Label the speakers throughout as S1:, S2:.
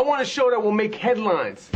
S1: I want a show that will make headlines.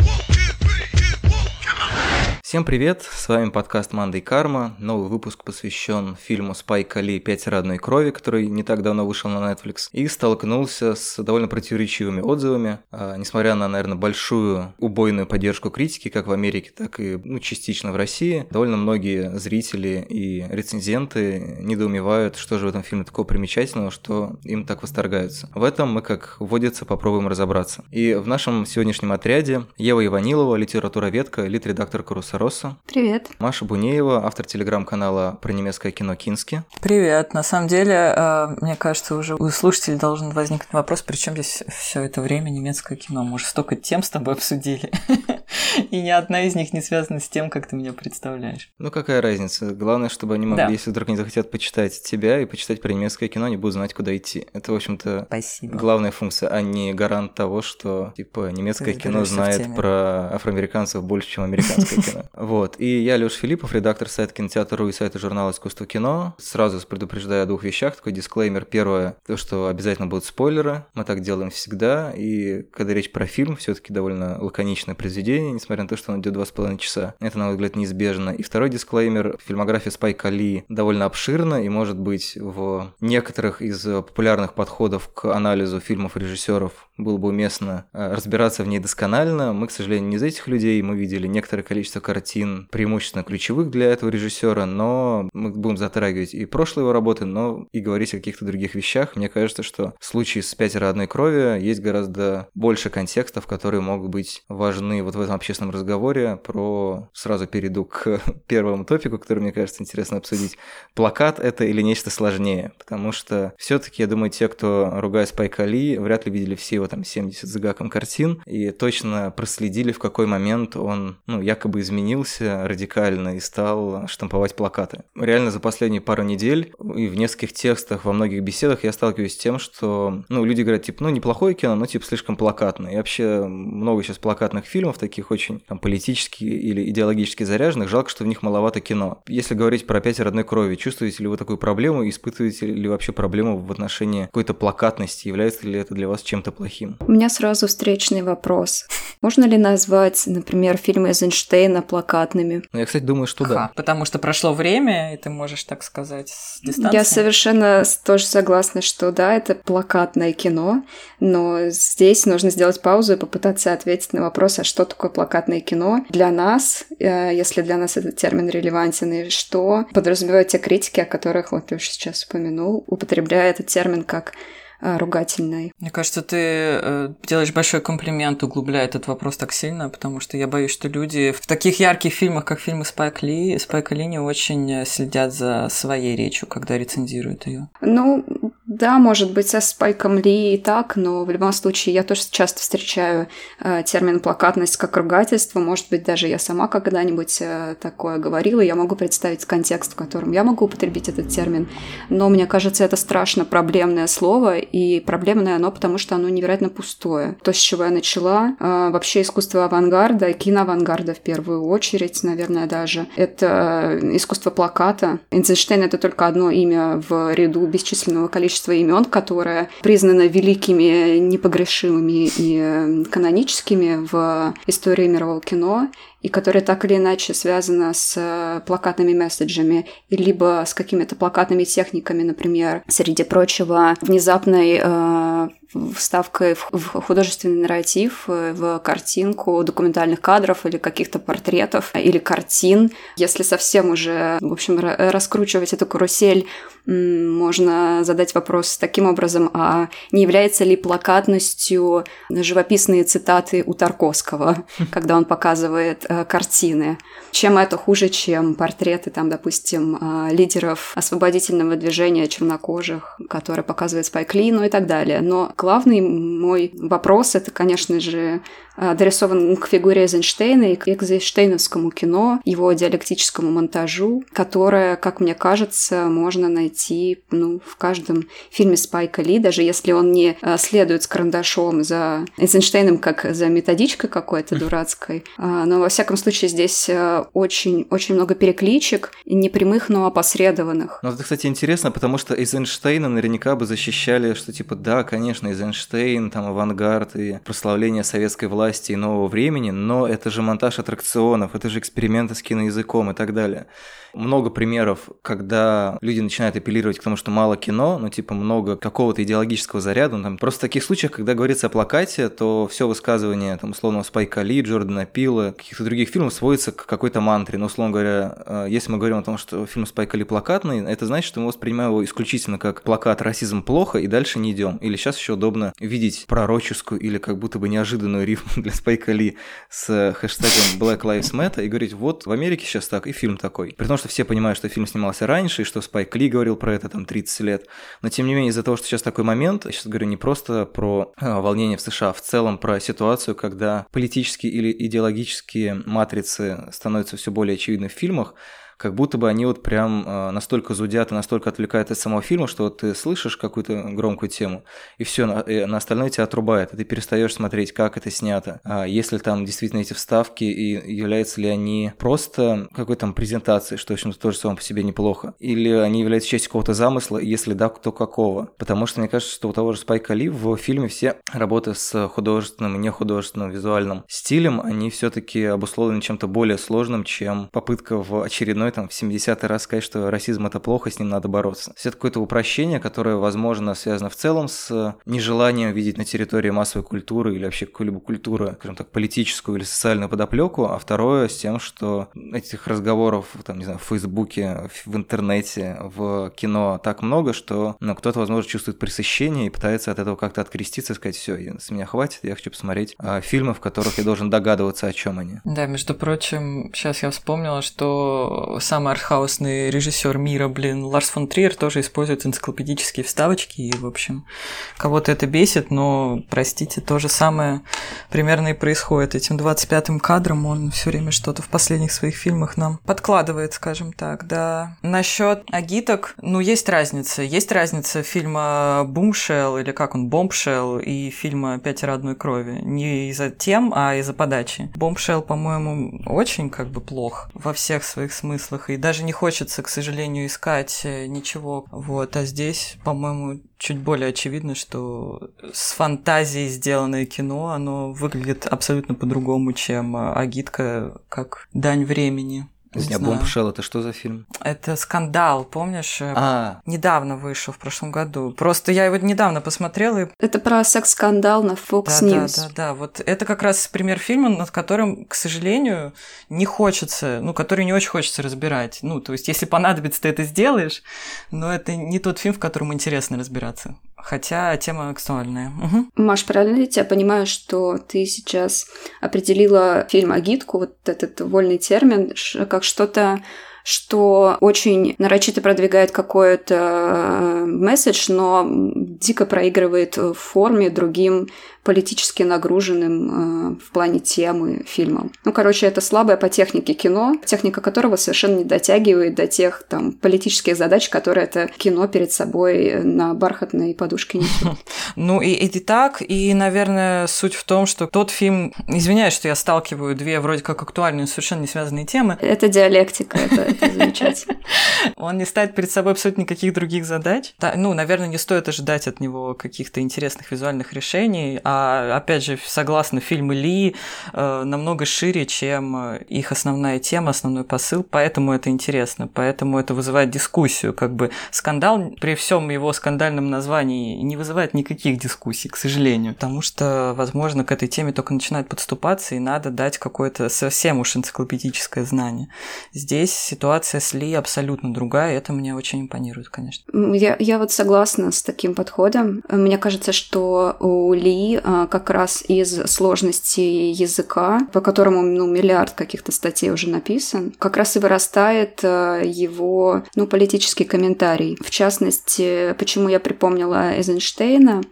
S2: Всем привет, с вами подкаст «Манда и карма». Новый выпуск посвящен фильму Спайка Ли «Пятеро одной крови», который не так давно вышел на Netflix, и столкнулся с довольно противоречивыми отзывами. А, несмотря на, наверное, большую убойную поддержку критики, как в Америке, так и ну, частично в России, довольно многие зрители и рецензенты недоумевают, что же в этом фильме такого примечательного, что им так восторгаются. В этом мы, как водится, попробуем разобраться. И в нашем сегодняшнем отряде Ева Иванилова, литературоведка, лид-редактор Карусара Росса.
S3: Привет.
S2: Маша Бунеева, автор телеграм-канала про немецкое кино «Кински».
S4: Привет. На самом деле, э, мне кажется, уже у слушателей должен возникнуть вопрос, при чем здесь все это время немецкое кино? Мы уже столько тем с тобой обсудили. И ни одна из них не связана с тем, как ты меня представляешь.
S2: Ну какая разница? Главное, чтобы они могли, да. если вдруг не захотят почитать тебя и почитать про немецкое кино, они будут знать, куда идти. Это, в общем-то,
S4: Спасибо.
S2: главная функция, а не гарант того, что, типа, немецкое кино знает про афроамериканцев больше, чем американское кино. Вот. И я, Лёш Филиппов, редактор сайта кинотеатра и сайта журнала «Искусство кино». Сразу предупреждаю о двух вещах. Такой дисклеймер. Первое, то, что обязательно будут спойлеры. Мы так делаем всегда. И когда речь про фильм, все таки довольно лаконичное произведение, несмотря на то, что он идет два с половиной часа. Это, на мой взгляд, неизбежно. И второй дисклеймер. Фильмография Спайка Ли довольно обширна и, может быть, в некоторых из популярных подходов к анализу фильмов режиссеров было бы уместно э, разбираться в ней досконально. Мы, к сожалению, не из этих людей. Мы видели некоторое количество картин, преимущественно ключевых для этого режиссера, но мы будем затрагивать и прошлые его работы, но и говорить о каких-то других вещах. Мне кажется, что в случае с «Пятеро одной крови» есть гораздо больше контекстов, которые могут быть важны вот в этом общественном разговоре. Про сразу перейду к первому топику, который, мне кажется, интересно обсудить. Плакат это или нечто сложнее? Потому что все-таки, я думаю, те, кто ругает Спайка Ли, вряд ли видели все его там 70 с гаком картин и точно проследили, в какой момент он, ну, якобы изменился радикально и стал штамповать плакаты. Реально за последние пару недель и в нескольких текстах, во многих беседах я сталкиваюсь с тем, что, ну, люди говорят, типа, ну, неплохое кино, но, типа, слишком плакатное. И вообще много сейчас плакатных фильмов, таких очень там политически или идеологически заряженных, жалко, что в них маловато кино. Если говорить про «Пять родной крови», чувствуете ли вы такую проблему, испытываете ли вообще проблему в отношении какой-то плакатности, является ли это для вас чем-то плохим? Плохим.
S3: У меня сразу встречный вопрос. Можно ли назвать, например, фильмы Эйзенштейна плакатными?
S2: Ну, я, кстати, думаю, что да.
S4: потому что прошло время, и ты можешь, так сказать, с дистанции.
S3: Я совершенно тоже согласна, что да, это плакатное кино, но здесь нужно сделать паузу и попытаться ответить на вопрос, а что такое плакатное кино для нас, э, если для нас этот термин релевантен, и что подразумевают те критики, о которых вот ты уже сейчас упомянул, употребляя этот термин как ругательной.
S4: Мне кажется, ты э, делаешь большой комплимент, углубляя этот вопрос так сильно, потому что я боюсь, что люди в таких ярких фильмах, как фильмы Спайк Ли, Спайка Ли не очень следят за своей речью, когда рецензируют ее.
S3: Ну, да, может быть, со Спайком Ли и так, но в любом случае я тоже часто встречаю э, термин плакатность как ругательство. Может быть, даже я сама когда-нибудь э, такое говорила. Я могу представить контекст, в котором я могу употребить этот термин. Но мне кажется, это страшно проблемное слово, и проблемное оно, потому что оно невероятно пустое. То, с чего я начала, э, вообще искусство авангарда, киноавангарда в первую очередь, наверное, даже, это э, искусство плаката. Эйнштейн — это только одно имя в ряду бесчисленного количества имен, которое признано великими, непогрешимыми и э, каноническими в истории мирового кино и которая так или иначе связана с э, плакатными месседжами, либо с какими-то плакатными техниками, например, среди прочего, внезапной э, вставкой в, художественный нарратив, э, в картинку документальных кадров или каких-то портретов или картин. Если совсем уже, в общем, раскручивать эту карусель, можно задать вопрос таким образом, а не является ли плакатностью живописные цитаты у Тарковского, когда он показывает Э, картины. Чем это хуже, чем портреты, там, допустим, э, лидеров освободительного движения чернокожих, которые показывает Спайк Ли, ну и так далее. Но главный мой вопрос — это, конечно же, адресован к фигуре Эйзенштейна и к Эйзенштейновскому кино, его диалектическому монтажу, которое, как мне кажется, можно найти ну, в каждом фильме Спайка Ли, даже если он не э, следует с карандашом за Эйзенштейном как за методичкой какой-то дурацкой. А, но, во всяком случае, здесь очень-очень э, много перекличек, непрямых, но опосредованных.
S2: Ну, это, кстати, интересно, потому что Эйзенштейна наверняка бы защищали, что, типа, да, конечно, Эйзенштейн, там, авангард и прославление советской власти и нового времени, но это же монтаж аттракционов, это же эксперименты с киноязыком и так далее много примеров, когда люди начинают апеллировать к тому, что мало кино, ну, типа, много какого-то идеологического заряда. Ну, там, просто в таких случаях, когда говорится о плакате, то все высказывание, там, условно, Спайка Ли, Джордана Пила, каких-то других фильмов сводится к какой-то мантре. Ну, условно говоря, э, если мы говорим о том, что фильм Спайка Ли плакатный, это значит, что мы воспринимаем его исключительно как плакат «Расизм плохо» и дальше не идем. Или сейчас еще удобно видеть пророческую или как будто бы неожиданную рифму для Спайка Ли с хэштегом Black Lives Matter и говорить, вот в Америке сейчас так, и фильм такой. При том, что все понимают, что фильм снимался раньше, и что Спайк Ли говорил про это там 30 лет. Но тем не менее, из-за того, что сейчас такой момент, я сейчас говорю не просто про э, волнение в США, а в целом про ситуацию, когда политические или идеологические матрицы становятся все более очевидны в фильмах, как будто бы они вот прям э, настолько зудят и настолько отвлекают от самого фильма, что вот ты слышишь какую-то громкую тему, и все, на, на остальное тебя отрубает, и ты перестаешь смотреть, как это снято, а если там действительно эти вставки, и являются ли они просто какой-то там презентацией, что, в общем-то, тоже само по себе неплохо, или они являются частью какого-то замысла, если да, то какого. Потому что мне кажется, что у того же Спайка Ли в фильме все работы с художественным и нехудожественным визуальным стилем, они все-таки обусловлены чем-то более сложным, чем попытка в очередной там в 70-й раз сказать, что расизм это плохо, с ним надо бороться. Это какое-то упрощение, которое, возможно, связано в целом с нежеланием видеть на территории массовой культуры или вообще какую-либо культуру, скажем так, политическую или социальную подоплеку, а второе с тем, что этих разговоров, там, не знаю, в Фейсбуке, в интернете, в кино так много, что ну, кто-то, возможно, чувствует пресыщение и пытается от этого как-то откреститься и сказать, все, с меня хватит, я хочу посмотреть а, фильмы, в которых я должен догадываться, о чем они.
S4: Да, между прочим, сейчас я вспомнила, что самый артхаусный режиссер мира, блин, Ларс фон Триер тоже использует энциклопедические вставочки, и, в общем, кого-то это бесит, но, простите, то же самое примерно и происходит. Этим 25-м кадром он все время что-то в последних своих фильмах нам подкладывает, скажем так, да. Насчет агиток, ну, есть разница. Есть разница фильма «Бумшелл» или как он, «Бомбшелл» и фильма «Пятеро одной крови». Не из-за тем, а из-за подачи. «Бомбшелл», по-моему, очень как бы плох во всех своих смыслах смыслах, и даже не хочется, к сожалению, искать э, ничего. Вот, а здесь, по-моему, чуть более очевидно, что с фантазией сделанное кино, оно выглядит абсолютно по-другому, чем э, агитка как дань времени.
S2: Не Бомбшелл это что за фильм?
S4: Это скандал, помнишь?
S2: А.
S4: Недавно вышел, в прошлом году. Просто я его недавно посмотрела. И...
S3: Это про секс-скандал на Fox
S4: да,
S3: News.
S4: Да, да, да. Вот это как раз пример фильма, над которым, к сожалению, не хочется, ну, который не очень хочется разбирать. Ну, то есть, если понадобится, ты это сделаешь, но это не тот фильм, в котором интересно разбираться хотя тема актуальная. Угу.
S3: Маш, правильно ли я понимаю, что ты сейчас определила фильм «Агитку», вот этот вольный термин, как что-то что очень нарочито продвигает какой-то э, месседж, но дико проигрывает в форме другим политически нагруженным э, в плане темы фильмом. Ну, короче, это слабое по технике кино, техника которого совершенно не дотягивает до тех там политических задач, которые это кино перед собой на бархатной подушке несет.
S4: Ну и, и так, и, наверное, суть в том, что тот фильм, извиняюсь, что я сталкиваю две вроде как актуальные, совершенно не связанные темы.
S3: Это диалектика, это, замечательно.
S4: Он не ставит перед собой абсолютно никаких других задач. Да, ну, наверное, не стоит ожидать от него каких-то интересных визуальных решений, а а, опять же, согласно фильмы Ли, э, намного шире, чем э, их основная тема, основной посыл, поэтому это интересно, поэтому это вызывает дискуссию. Как бы скандал при всем его скандальном названии не вызывает никаких дискуссий, к сожалению, потому что, возможно, к этой теме только начинают подступаться, и надо дать какое-то совсем уж энциклопедическое знание. Здесь ситуация с Ли абсолютно другая, и это мне очень импонирует, конечно.
S3: Я, я вот согласна с таким подходом. Мне кажется, что у Ли как раз из сложности языка, по которому ну, миллиард каких-то статей уже написан, как раз и вырастает а, его ну, политический комментарий. В частности, почему я припомнила Эйзенштейна,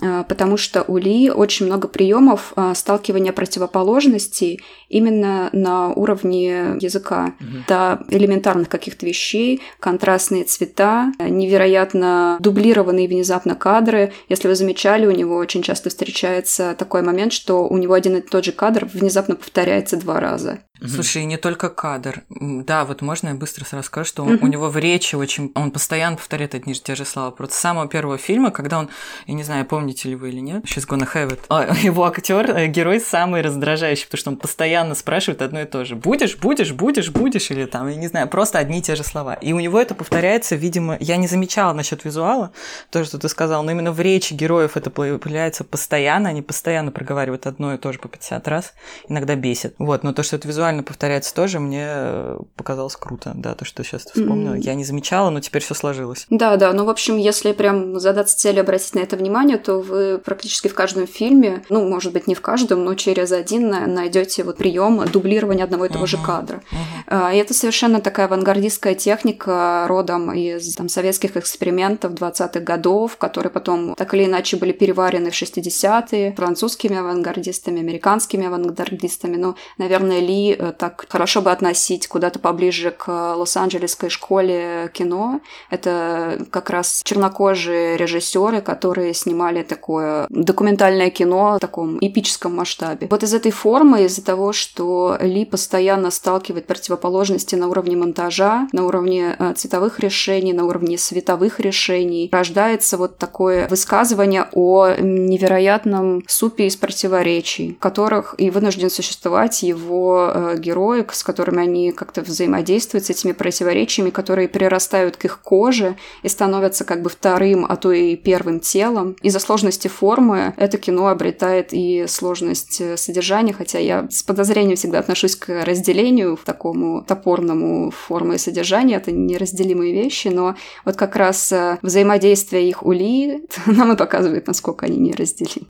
S3: а, потому что у Ли очень много приемов сталкивания противоположностей именно на уровне языка. Угу. До элементарных каких-то вещей, контрастные цвета, невероятно дублированные внезапно кадры. Если вы замечали, у него очень часто встречаются встречается такой момент, что у него один и тот же кадр внезапно повторяется два раза.
S4: Слушай, и не только кадр. Да, вот можно я быстро сразу скажу, что он, у него в речи очень... Он постоянно повторяет одни и те же слова. Просто с самого первого фильма, когда он... Я не знаю, помните ли вы или нет, She's gonna have it. А, его актер, э, герой самый раздражающий, потому что он постоянно спрашивает одно и то же. Будешь, будешь, будешь, будешь, или там, я не знаю, просто одни и те же слова. И у него это повторяется, видимо, я не замечала насчет визуала, то, что ты сказал, но именно в речи героев это появляется постоянно, они постоянно проговаривают одно и то же по 50 раз, иногда бесит. Вот, но то, что это визуально повторяется тоже, мне э, показалось круто, да, то, что сейчас вспомнила. Mm-hmm. Я не замечала, но теперь все сложилось.
S3: Да, да, ну, в общем, если прям задаться целью обратить на это внимание, то вы практически в каждом фильме, ну, может быть, не в каждом, но через один найдете вот прием дублирования одного и того uh-huh. же кадра. Uh-huh. И это совершенно такая авангардистская техника родом из там, советских экспериментов 20-х годов, которые потом так или иначе были переварены в 60-е французскими авангардистами, американскими авангардистами. Ну, наверное, Ли э, так хорошо бы относить куда-то поближе к Лос-Анджелесской школе кино. Это как раз чернокожие режиссеры, которые снимали такое документальное кино в таком эпическом масштабе. Вот из этой формы, из-за того, что Ли постоянно сталкивает противоположности на уровне монтажа, на уровне э, цветовых решений, на уровне световых решений, рождается вот такое высказывание о невероятном супе из противоречий, в которых и вынужден существовать его э, герои, с которыми они как-то взаимодействуют с этими противоречиями, которые прирастают к их коже и становятся как бы вторым, а то и первым телом. Из-за сложности формы это кино обретает и сложность э, содержания, хотя я с подозрением всегда отношусь к разделению, в такому топорному формы и содержания. Это неразделимые вещи, но вот как раз э, взаимодействие их ули нам и показывает, насколько они неразделимы.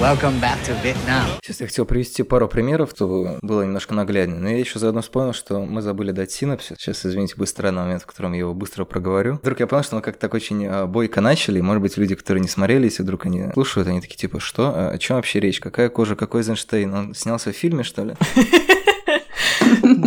S2: Welcome back to Vietnam. Сейчас я хотел привести пару примеров, чтобы было немножко нагляднее. Но я еще заодно вспомнил, что мы забыли дать синапсис. Сейчас, извините, быстро на момент, в котором я его быстро проговорю. Вдруг я понял, что мы как-то так очень а, бойко начали. Может быть, люди, которые не смотрели, если вдруг они слушают, они такие типа, что? А о чем вообще речь? Какая кожа? Какой Эйзенштейн? Он снялся в фильме, что ли?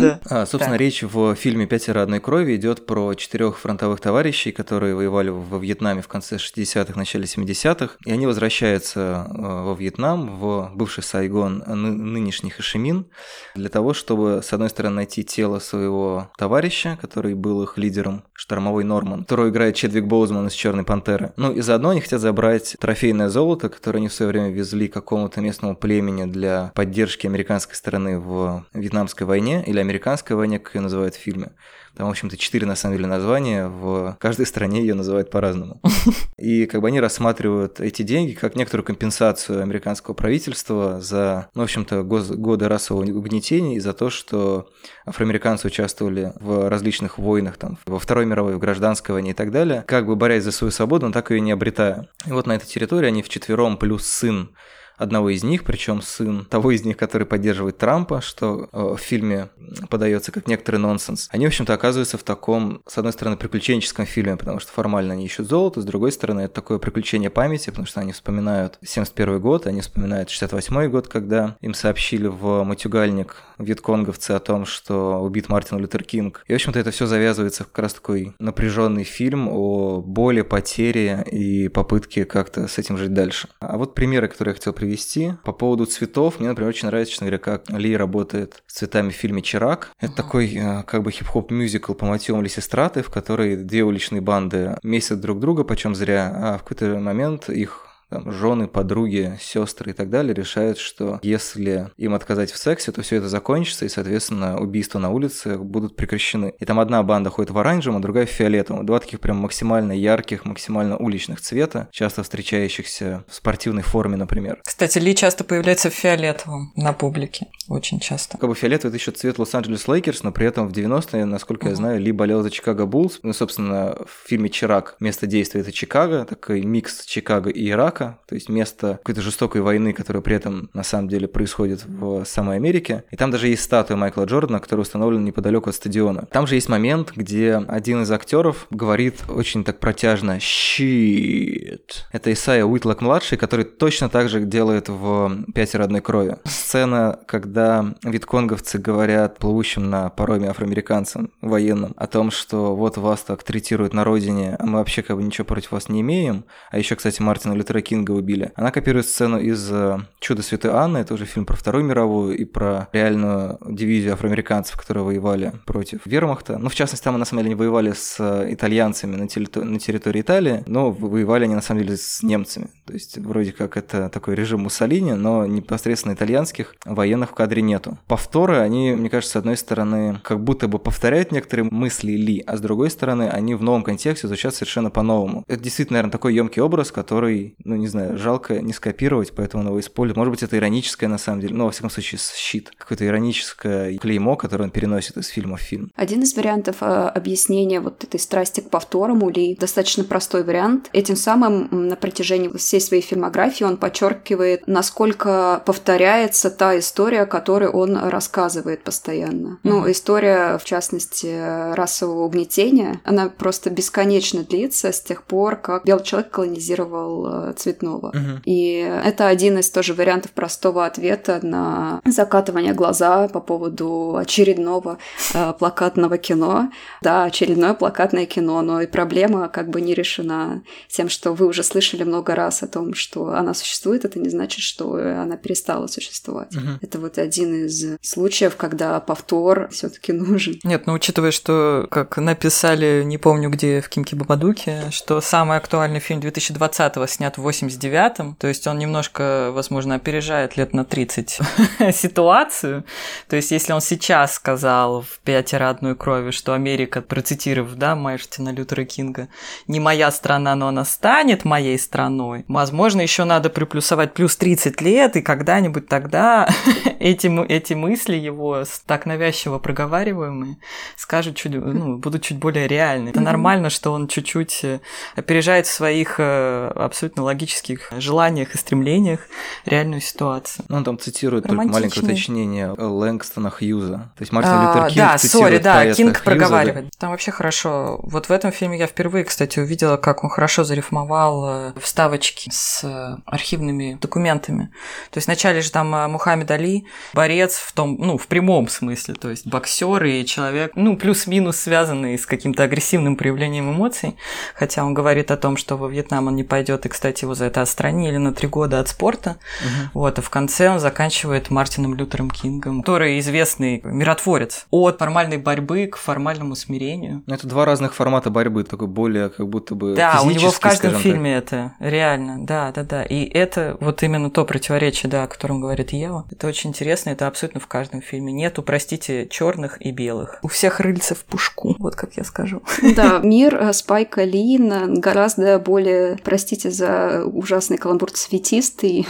S2: Да. А, собственно, речь в фильме «Пятеро одной крови» идет про четырех фронтовых товарищей, которые воевали во Вьетнаме в конце 60-х, начале 70-х, и они возвращаются э, во Вьетнам, в бывший Сайгон, нынешний Хашимин, для того, чтобы, с одной стороны, найти тело своего товарища, который был их лидером, штормовой Норман, которого играет Чедвик Боузман из «Черной пантеры». Ну и заодно они хотят забрать трофейное золото, которое они в свое время везли какому-то местному племени для поддержки американской стороны в Вьетнамской войне, или американской войне, как ее называют в фильме. Там, в общем-то, четыре, на самом деле, названия. В каждой стране ее называют по-разному. И как бы они рассматривают эти деньги как некоторую компенсацию американского правительства за, ну, в общем-то, годы расового угнетения и за то, что афроамериканцы участвовали в различных войнах, там, во Второй мировой, в гражданской войне и так далее, как бы борясь за свою свободу, но так ее не обретая. И вот на этой территории они вчетвером плюс сын одного из них, причем сын того из них, который поддерживает Трампа, что э, в фильме подается как некоторый нонсенс. Они, в общем-то, оказываются в таком, с одной стороны, приключенческом фильме, потому что формально они ищут золото, с другой стороны, это такое приключение памяти, потому что они вспоминают 71 год, они вспоминают 68 год, когда им сообщили в матюгальник вьетконговцы о том, что убит Мартин Лютер Кинг. И, в общем-то, это все завязывается в как раз такой напряженный фильм о боли, потере и попытке как-то с этим жить дальше. А вот примеры, которые я хотел привести привести. По поводу цветов, мне, например, очень нравится, честно говоря, как Ли работает с цветами в фильме «Чирак». Это uh-huh. такой э, как бы хип-хоп мюзикл по мотивам Лисистраты, в которой две уличные банды месят друг друга, почем зря, а в какой-то момент их там, жены, подруги, сестры и так далее решают, что если им отказать в сексе, то все это закончится, и, соответственно, убийства на улице будут прекращены. И там одна банда ходит в оранжевом, а другая в фиолетовом. Два таких прям максимально ярких, максимально уличных цвета, часто встречающихся в спортивной форме, например.
S4: Кстати, Ли часто появляется в фиолетовом на публике. Очень часто.
S2: Как бы фиолетовый это еще цвет Лос-Анджелес Лейкерс, но при этом в 90-е, насколько uh-huh. я знаю, Ли болел за Чикаго Буллс. Ну, собственно, в фильме «Чирак» место действия это Чикаго, такой микс Чикаго и Ирака Ирака, то есть место какой-то жестокой войны, которая при этом на самом деле происходит в самой Америке. И там даже есть статуя Майкла Джордана, которая установлена неподалеку от стадиона. Там же есть момент, где один из актеров говорит очень так протяжно «Shit». Это Исайя Уитлок-младший, который точно так же делает в «Пятеро одной крови». Сцена, когда витконговцы говорят плывущим на пароме афроамериканцам военным о том, что вот вас так третируют на родине, а мы вообще как бы ничего против вас не имеем. А еще, кстати, Мартина Лютера Кинга убили. Она копирует сцену из э, «Чудо Святой Анны», это уже фильм про Вторую мировую и про реальную дивизию афроамериканцев, которые воевали против вермахта. Ну, в частности, там, на самом деле, они воевали с э, итальянцами на, территории, на территории Италии, но воевали они, на самом деле, с немцами. То есть, вроде как это такой режим Муссолини, но непосредственно итальянских военных в кадре нету. Повторы, они, мне кажется, с одной стороны, как будто бы повторяют некоторые мысли Ли, а с другой стороны, они в новом контексте звучат совершенно по-новому. Это действительно, наверное, такой емкий образ, который, ну, не знаю, жалко не скопировать, поэтому он его использует. Может быть, это ироническое на самом деле, но, во всяком случае, щит. Какое-то ироническое клеймо, которое он переносит из фильма в фильм.
S3: Один из вариантов э, объяснения вот этой страсти к повторам у Ли достаточно простой вариант. Этим самым на протяжении всей своей фильмографии он подчеркивает, насколько повторяется та история, которую он рассказывает постоянно. Mm-hmm. Ну, история, в частности, расового угнетения, она просто бесконечно длится с тех пор, как белый человек колонизировал э, цветного. Mm-hmm. И это один из тоже вариантов простого ответа на закатывание глаза по поводу очередного э, плакатного кино. Да, очередное плакатное кино, но и проблема как бы не решена тем, что вы уже слышали много раз о том, что она существует, это не значит, что она перестала существовать. Uh-huh. Это вот один из случаев, когда повтор все-таки нужен.
S4: Нет, ну учитывая, что, как написали, не помню где, в Кимке Бабадуке, что самый актуальный фильм 2020-го снят в 89-м, то есть он немножко, возможно, опережает лет на 30 ситуацию. То есть если он сейчас сказал в «Пятеро одной крови», что Америка, процитировав, да, Мартина Лютера Кинга, не моя страна, но она станет моей страной, возможно, еще надо приплюсовать плюс 30 лет, и когда-нибудь тогда эти, эти мысли его, так навязчиво проговариваемые, скажут чуть, ну, будут чуть более реальны. Это нормально, что он чуть-чуть э, опережает в своих э, абсолютно логических желаниях и стремлениях реальную ситуацию.
S2: Ну, он там цитирует только маленькое уточнение Лэнгстона Хьюза. То есть Мартин а, Лютер Кинг
S4: Да,
S2: sorry,
S4: да, Кинг проговаривает. Да? Там вообще хорошо. Вот в этом фильме я впервые, кстати, увидела, как он хорошо зарифмовал э, вставочки с архивными документами. То есть вначале же там Мухаммед Али, борец в том, ну, в прямом смысле, то есть боксер и человек, ну, плюс-минус связанный с каким-то агрессивным проявлением эмоций, хотя он говорит о том, что во Вьетнам он не пойдет, и, кстати, его за это отстранили на три года от спорта. Угу. Вот, а в конце он заканчивает Мартином Лютером Кингом, который известный миротворец. От формальной борьбы к формальному смирению.
S2: Ну, это два разных формата борьбы, такой более как будто бы
S4: Да, у него в каждом фильме так. это, реально, да, да, да. И это вот именно то противоречие, да, о котором говорит Ева. Это очень интересно, это абсолютно в каждом фильме. Нету, простите, черных и белых. У всех рыльца в пушку, вот как я скажу.
S3: Да, мир э, Спайка Ли гораздо более, простите за ужасный каламбур, цветистый,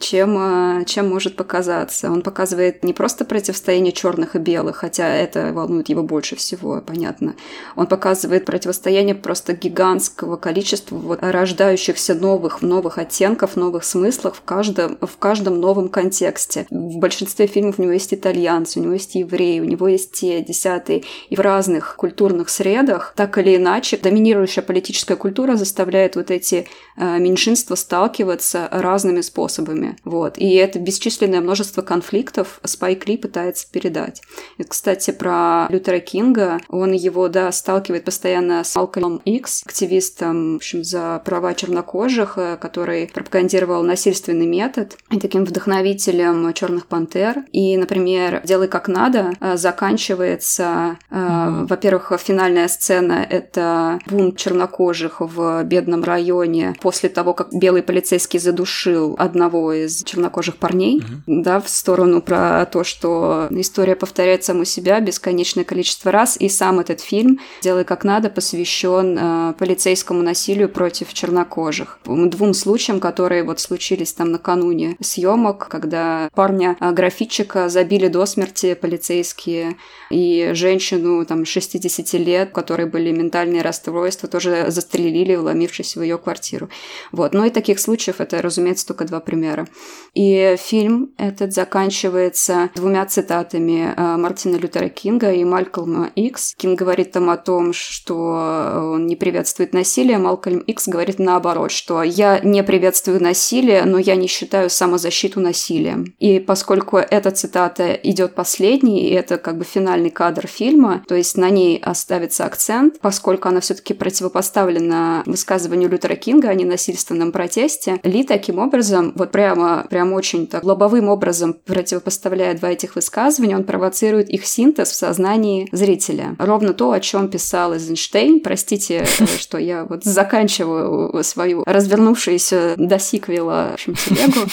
S3: чем, э, чем может показаться. Он показывает не просто противостояние черных и белых, хотя это волнует его больше всего, понятно. Он показывает противостояние просто гигантского количества вот рождающихся новых, новых оттенков, новых смыслов в каждом, в каждом новом контексте. В большинстве фильмов у него есть итальянцы, у него есть евреи, у него есть те, десятые. И в разных культурных средах, так или иначе, доминирующая политическая культура заставляет вот эти э, меньшинства сталкиваться разными способами. Вот. И это бесчисленное множество конфликтов Спайк Ли пытается передать. И, кстати, про Лютера Кинга, он его, да, сталкивает постоянно с Малкольмом Икс, активистом, в общем, за права чернокожих, э, который пропагандировал насильственный метод, и таким вдохновителем Черных пантер. И, например, «Делай как надо» э, заканчивается, mm-hmm. во-первых, финальная сцена — это бунт чернокожих в бедном районе после того, как белый полицейский задушил одного из чернокожих парней, mm-hmm. да, в сторону про то, что история повторяет саму себя бесконечное количество раз, и сам этот фильм «Делай как надо» посвящен э, полицейскому насилию против чернокожих. Двум случаям, которые вот случились там накануне съемок, когда парня э, графитчика забили до смерти полицейские, и женщину там 60 лет, у которой были ментальные расстройства, тоже застрелили, вломившись в ее квартиру. Вот. Ну и таких случаев это, разумеется, только два примера. И фильм этот заканчивается двумя цитатами э, Мартина Лютера Кинга и Малькольма Икс. Кинг говорит там о том, что он не приветствует насилие, Малкольм Икс говорит наоборот, что я не приветствую насилие, но я не считаю самозащиту насилием. И, по поскольку эта цитата идет последней, и это как бы финальный кадр фильма, то есть на ней оставится акцент, поскольку она все-таки противопоставлена высказыванию Лютера Кинга о ненасильственном протесте. Ли таким образом, вот прямо, прямо очень так лобовым образом противопоставляя два этих высказывания, он провоцирует их синтез в сознании зрителя. Ровно то, о чем писал Эйзенштейн. Простите, что я вот заканчиваю свою развернувшуюся до сиквела в общем, телегу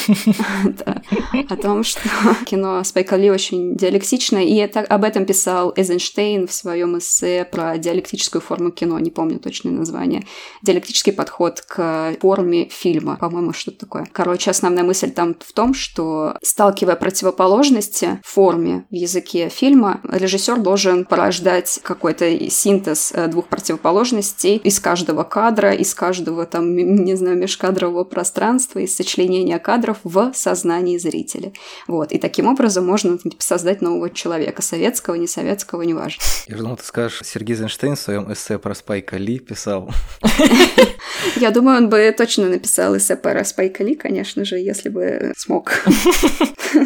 S3: о том, что кино Спайка Ли очень диалектично, и это, об этом писал Эйзенштейн в своем эссе про диалектическую форму кино, не помню точное название. Диалектический подход к форме фильма, по-моему, что-то такое. Короче, основная мысль там в том, что сталкивая противоположности в форме в языке фильма, режиссер должен порождать какой-то синтез э, двух противоположностей из каждого кадра, из каждого там, не знаю, межкадрового пространства, из сочленения кадров в сознании зрителя. Вот. И таким образом можно типа, создать нового человека, советского, не советского, неважно.
S2: Я думал, ты скажешь, Сергей Эйзенштейн в своем эссе про Спайка Ли писал.
S3: Я думаю, он бы точно написал эссе про Спайка Ли, конечно же, если бы смог.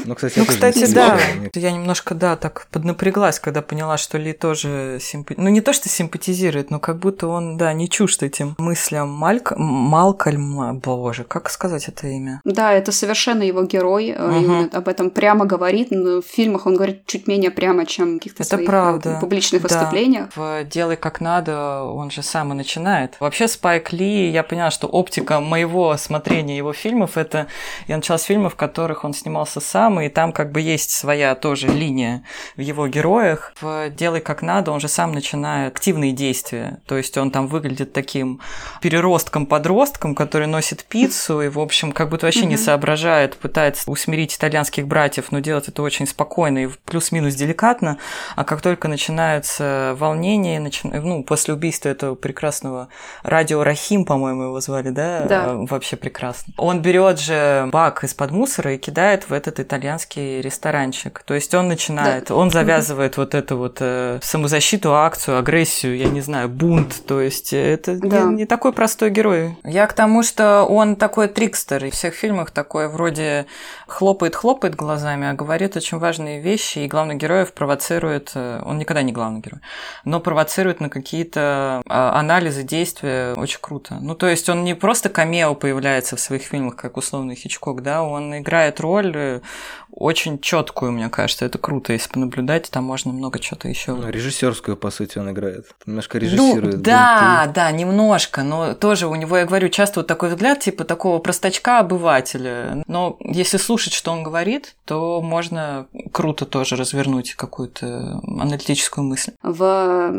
S2: Ну, кстати,
S4: ну, кстати да. Я немножко, да, так поднапряглась, когда поняла, что Ли тоже симпатизирует. Ну, не то, что симпатизирует, но как будто он, да, не чужд этим мыслям Мальк... Малкольма. Боже, как сказать это имя?
S3: Да, это совершенно его герой. Угу. И он об этом прямо говорит. Но в фильмах он говорит чуть менее прямо, чем в каких-то
S4: это
S3: своих
S4: правда.
S3: публичных
S4: да.
S3: выступлениях.
S4: В «Делай как надо» он же сам и начинает. Вообще Спайк Ли, я поняла, что оптика моего смотрения его фильмов, это я начала с фильмов, в которых он снимался сам, и там как бы есть своя тоже линия в его героях. В «Делай как надо» он же сам начинает активные действия. То есть он там выглядит таким переростком-подростком, который носит пиццу и, в общем, как будто вообще не соображает, пытается усмирить итальянских братьев, но делать это очень спокойно и плюс-минус деликатно. А как только начинаются волнения, начи... ну, после убийства этого прекрасного радио Рахим, по-моему, его звали, да?
S3: Да.
S4: Вообще прекрасно. Он берет же бак из-под мусора и кидает в этот итальянский ресторанчик. То есть он начинает, да. он завязывает вот эту вот э, самозащиту, акцию, агрессию, я не знаю, бунт. То есть это да. не, не такой простой герой. Я к тому, что он такой трикстер. И в всех фильмах такой вроде хлопает-хлопает глазами, а говорит очень важные вещи, и главных героев провоцирует, э, он никогда не главный герой, но провоцирует на какие-то а, анализы, действия очень круто. Ну, то есть он не просто камео появляется в своих фильмах, как условный Хичкок, да, он играет роль э, очень четкую, мне кажется, это круто, если понаблюдать, там можно много чего-то еще.
S2: Ну, режиссерскую, по сути, он играет. Немножко режиссирует.
S4: Ну, да, бунты. да, немножко, но тоже у него, я говорю, часто вот такой взгляд, типа такого простачка-обывателя. Но если слушать, что он говорит, то можно круто тоже развернуть какую-то аналитическую мысль.
S3: В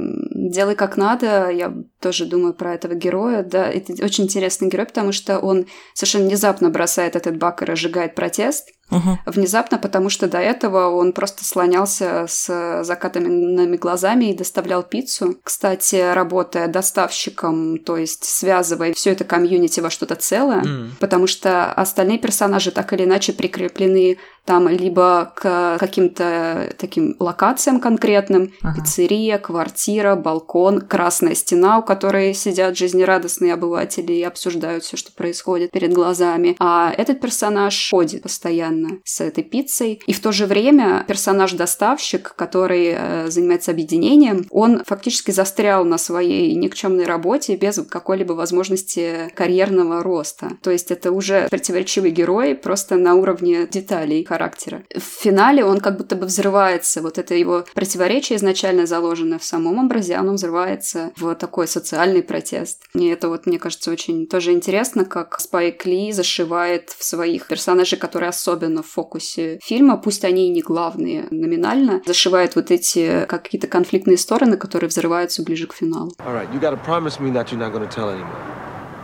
S3: «Делай как надо» я тоже думаю про этого героя. Да, это очень интересный герой, потому что он совершенно внезапно бросает этот бак и разжигает протест.
S4: Угу.
S3: Внезапно, потому что до этого он просто слонялся с закатанными глазами и доставлял пиццу. Кстати, работая доставщиком, то есть связывая все это комьюнити во что-то целое, mm. потому что остальные персонажи так или иначе прикреплены там либо к каким-то таким локациям конкретным, ага. пиццерия, квартира, балкон, красная стена, у которой сидят жизнерадостные обыватели и обсуждают все, что происходит перед глазами. А этот персонаж ходит постоянно с этой пиццей. И в то же время персонаж-доставщик, который э, занимается объединением, он фактически застрял на своей никчемной работе без какой-либо возможности карьерного роста. То есть это уже противоречивый герой просто на уровне деталей характера. В финале он как будто бы взрывается. Вот это его противоречие изначально заложено в самом образе, оно взрывается в такой социальный протест. И это вот, мне кажется, очень тоже интересно, как Спайк Ли зашивает в своих персонажей, которые особенно в фокусе фильма, пусть они и не главные номинально, зашивает вот эти какие-то конфликтные стороны, которые взрываются ближе к финалу. All right, you gotta promise me that you're not gonna tell anyone.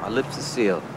S2: My lips are sealed.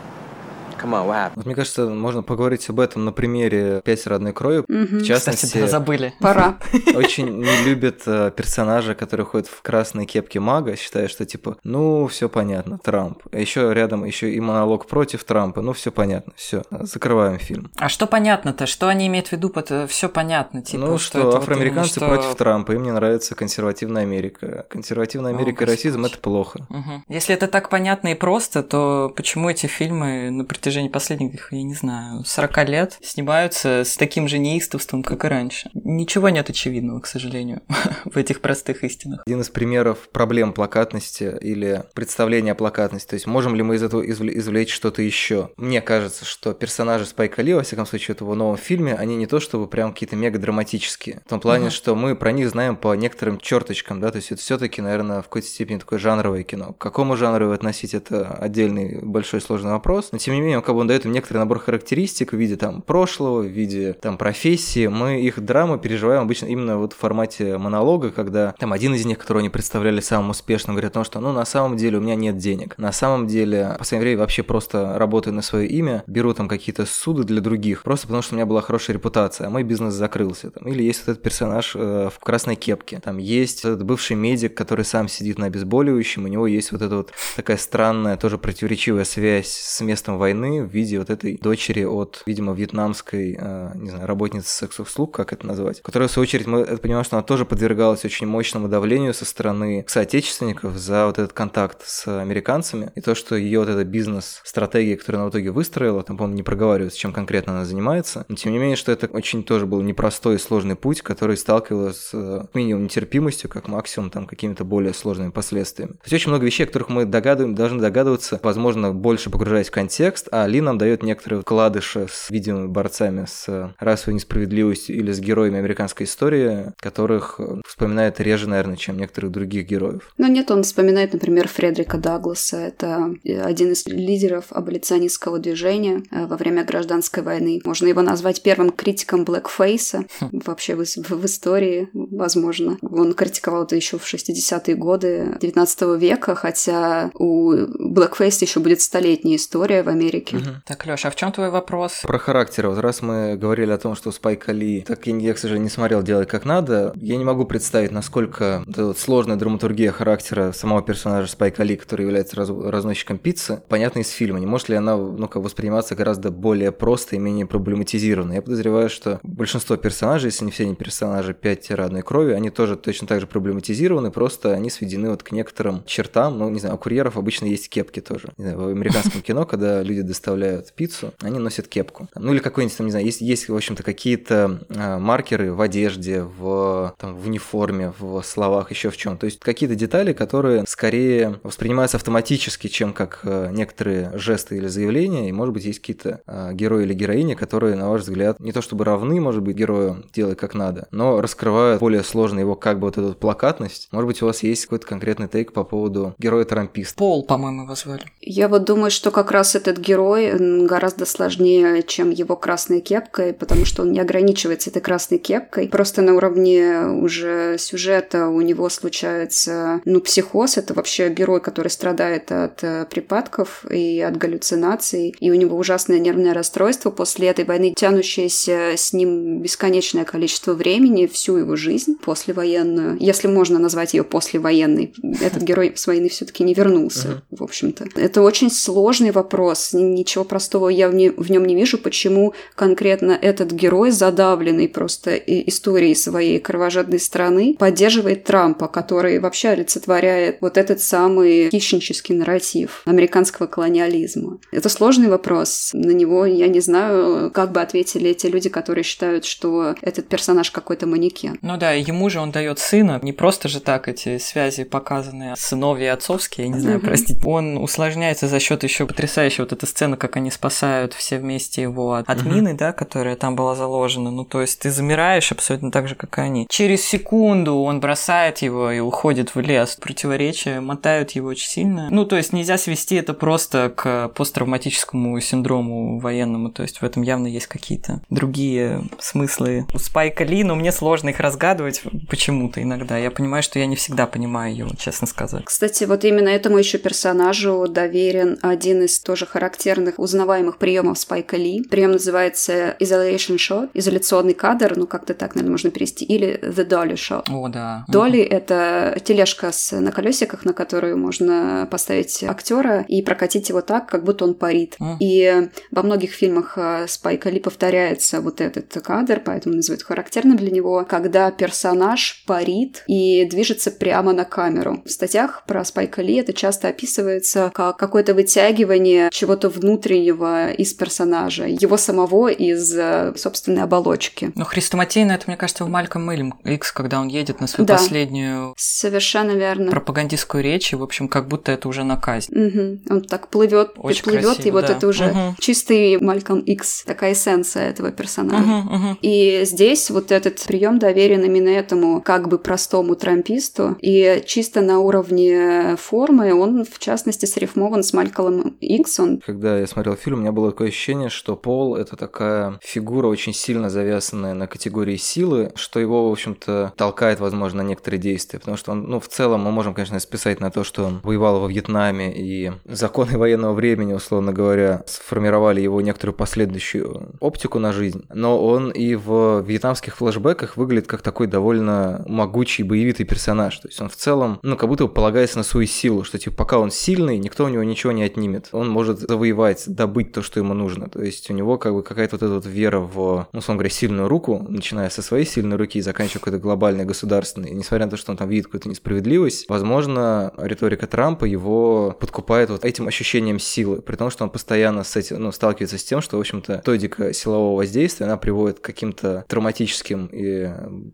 S2: Come on, what happened? Мне кажется, можно поговорить об этом на примере «Пять родной крови».
S3: Угу.
S2: В частности,
S4: Кстати, да, забыли.
S3: Пора.
S2: Очень не любят э, персонажа, который ходит в красной кепке мага, считая, что типа, ну, все понятно, Трамп. А еще рядом еще и монолог против Трампа, ну, все понятно, все, закрываем фильм.
S4: А что понятно-то? Что они имеют в виду под э, все понятно? Типа,
S2: ну, что, что афроамериканцы вот именно, что... против Трампа, им не нравится консервативная Америка. Консервативная Америка О, и расизм – это плохо.
S4: Угу. Если это так понятно и просто, то почему эти фильмы на протяжении протяжении последних, я не знаю, 40 лет снимаются с таким же неистовством, как и раньше. Ничего нет очевидного, к сожалению, в этих простых истинах.
S2: Один из примеров проблем плакатности или представления о плакатности. То есть можем ли мы из этого извлечь что-то еще? Мне кажется, что персонажи Спайка Ли, во всяком случае, в его новом фильме, они не то чтобы прям какие-то мега драматические. В том плане, что мы про них знаем по некоторым черточкам, да, то есть это все-таки, наверное, в какой-то степени такое жанровое кино. К какому жанру его относить, это отдельный большой сложный вопрос. Но тем не менее, он как он дает им некоторый набор характеристик в виде там прошлого, в виде там профессии. Мы их драму переживаем обычно именно вот в формате монолога, когда там один из них, которого они представляли самым успешным, говорит о том, что ну на самом деле у меня нет денег. На самом деле, в последнее время вообще просто работаю на свое имя, беру там какие-то суды для других, просто потому что у меня была хорошая репутация, а мой бизнес закрылся. Там. Или есть вот этот персонаж э, в красной кепке. Там есть этот бывший медик, который сам сидит на обезболивающем, у него есть вот эта вот такая странная, тоже противоречивая связь с местом войны в виде вот этой дочери от, видимо, вьетнамской, э, не знаю, работницы секс-услуг, как это назвать, которая, в свою очередь, мы понимаем, что она тоже подвергалась очень мощному давлению со стороны соотечественников за вот этот контакт с американцами, и то, что ее вот эта бизнес-стратегия, которую она в итоге выстроила, там, по-моему, не проговаривается, чем конкретно она занимается, но тем не менее, что это очень тоже был непростой и сложный путь, который сталкивался с минимум нетерпимостью, как максимум там какими-то более сложными последствиями. То есть очень много вещей, о которых мы догадываем, должны догадываться, возможно, больше погружаясь в контекст, а Ли нам дает некоторые вкладыши с видимыми борцами с расовой несправедливостью или с героями американской истории, которых вспоминает реже, наверное, чем некоторых других героев.
S3: Но нет, он вспоминает, например, Фредерика Дагласа. Это один из лидеров аболиционистского движения э, во время гражданской войны. Можно его назвать первым критиком блэкфейса хм. вообще в, в, в истории, возможно. Он критиковал это еще в 60-е годы 19 века, хотя у блэкфейса еще будет столетняя история в Америке. Угу.
S4: Так, Леша, а в чем твой вопрос?
S2: Про характер. Вот раз мы говорили о том, что Спайк Али, так я, к сожалению, не смотрел делать как надо, я не могу представить, насколько вот сложная драматургия характера самого персонажа Спайка Ли, который является раз, разносчиком пиццы, понятно из фильма. Не может ли она ну, как восприниматься гораздо более просто и менее проблематизированно? Я подозреваю, что большинство персонажей, если не все они персонажи 5 одной крови, они тоже точно так же проблематизированы, просто они сведены вот к некоторым чертам. Ну, не знаю, у курьеров обычно есть кепки тоже. Не знаю, в американском кино, когда люди доставляют пиццу, они носят кепку. Ну или какой-нибудь там, не знаю, есть, есть в общем-то, какие-то э, маркеры в одежде, в, там, в униформе, в словах, еще в чем. То есть какие-то детали, которые скорее воспринимаются автоматически, чем как э, некоторые жесты или заявления, и, может быть, есть какие-то э, герои или героини, которые, на ваш взгляд, не то чтобы равны, может быть, герою делать как надо, но раскрывают более сложно его как бы вот эту плакатность. Может быть, у вас есть какой-то конкретный тейк по поводу героя трамписта.
S4: Пол, по-моему, его звали.
S3: Я вот думаю, что как раз этот герой гораздо сложнее, чем его красная кепка, потому что он не ограничивается этой красной кепкой. Просто на уровне уже сюжета у него случается, ну, психоз. Это вообще герой, который страдает от э, припадков и от галлюцинаций. И у него ужасное нервное расстройство после этой войны, тянущееся с ним бесконечное количество времени, всю его жизнь послевоенную, если можно назвать ее послевоенной. Этот герой с войны все-таки не вернулся, в общем-то. Это очень сложный вопрос. Ничего простого я в, не, в нем не вижу, почему конкретно этот герой, задавленный просто историей своей кровожадной страны, поддерживает Трампа, который вообще олицетворяет вот этот самый хищнический нарратив американского колониализма. Это сложный вопрос. На него я не знаю, как бы ответили эти люди, которые считают, что этот персонаж какой-то манекен.
S4: Ну да, ему же он дает сына. Не просто же так эти связи показаны сыновья и отцовские, я не знаю, простите. Он усложняется за счет еще потрясающей вот эта сцена, как они спасают все вместе его от, от мины, да, которая там была заложена. Ну, то есть ты замираешь абсолютно так же, как и они. Через секунду он бросает его и уходит в лес. Противоречия мотают его очень сильно. Ну, то есть нельзя свести это просто к посттравматическому синдрому военному. То есть в этом явно есть какие-то другие смыслы у Спайка Ли, но мне сложно их разгадывать почему-то иногда. Я понимаю, что я не всегда понимаю его, честно сказать.
S3: Кстати, вот именно этому еще персонажу доверен один из тоже характерных узнаваемых приемов Спайка Ли. Прием называется isolation shot, изоляционный кадр, ну как-то так, наверное, можно перевести, или the dolly shot.
S4: О, да.
S3: Долли — это тележка с, на колесиках, на которую можно поставить актера и прокатить его так, как будто он парит. Mm. И во многих фильмах э, Спайка Ли повторяется вот этот кадр, поэтому называют характерным для него, когда персонаж парит и движется прямо на камеру. В статьях про Спайка Ли это часто описывается как какое-то вытягивание чего-то в внутреннего из персонажа, его самого из э, собственной оболочки.
S4: Но хрестоматийно это, мне кажется, в Мальком Икс, когда он едет на свою да. последнюю...
S3: Совершенно верно.
S4: Пропагандистскую речь, и, в общем, как будто это уже на казнь.
S3: Угу. Он так плывет, плывет, и вот да. это уже угу. чистый Мальком Икс, такая эссенция этого персонажа. Угу, угу. И здесь вот этот прием доверен именно этому как бы простому трамписту, и чисто на уровне формы он, в частности, срифмован с Мальколом Икс. Он...
S2: Когда я смотрел фильм, у меня было такое ощущение, что Пол — это такая фигура очень сильно завязанная на категории силы, что его, в общем-то, толкает, возможно, на некоторые действия, потому что он, ну, в целом мы можем, конечно, списать на то, что он воевал во Вьетнаме, и законы военного времени, условно говоря, сформировали его некоторую последующую оптику на жизнь, но он и в вьетнамских флэшбэках выглядит как такой довольно могучий боевитый персонаж, то есть он в целом, ну, как будто полагается на свою силу, что, типа, пока он сильный, никто у него ничего не отнимет, он может завоевать, добыть то, что ему нужно, то есть у него как бы какая-то вот эта вот вера в, ну, условно говоря, сильную руку, начиная со своей сильной руки и заканчивая какой-то глобальной государственной, и несмотря на то, что он там видит какую-то несправедливость, возможно, риторика Трампа его подкупает вот этим ощущением силы, при том, что он постоянно с этим, ну, сталкивается с тем, что, в общем-то, методика силового воздействия, она приводит к каким-то травматическим и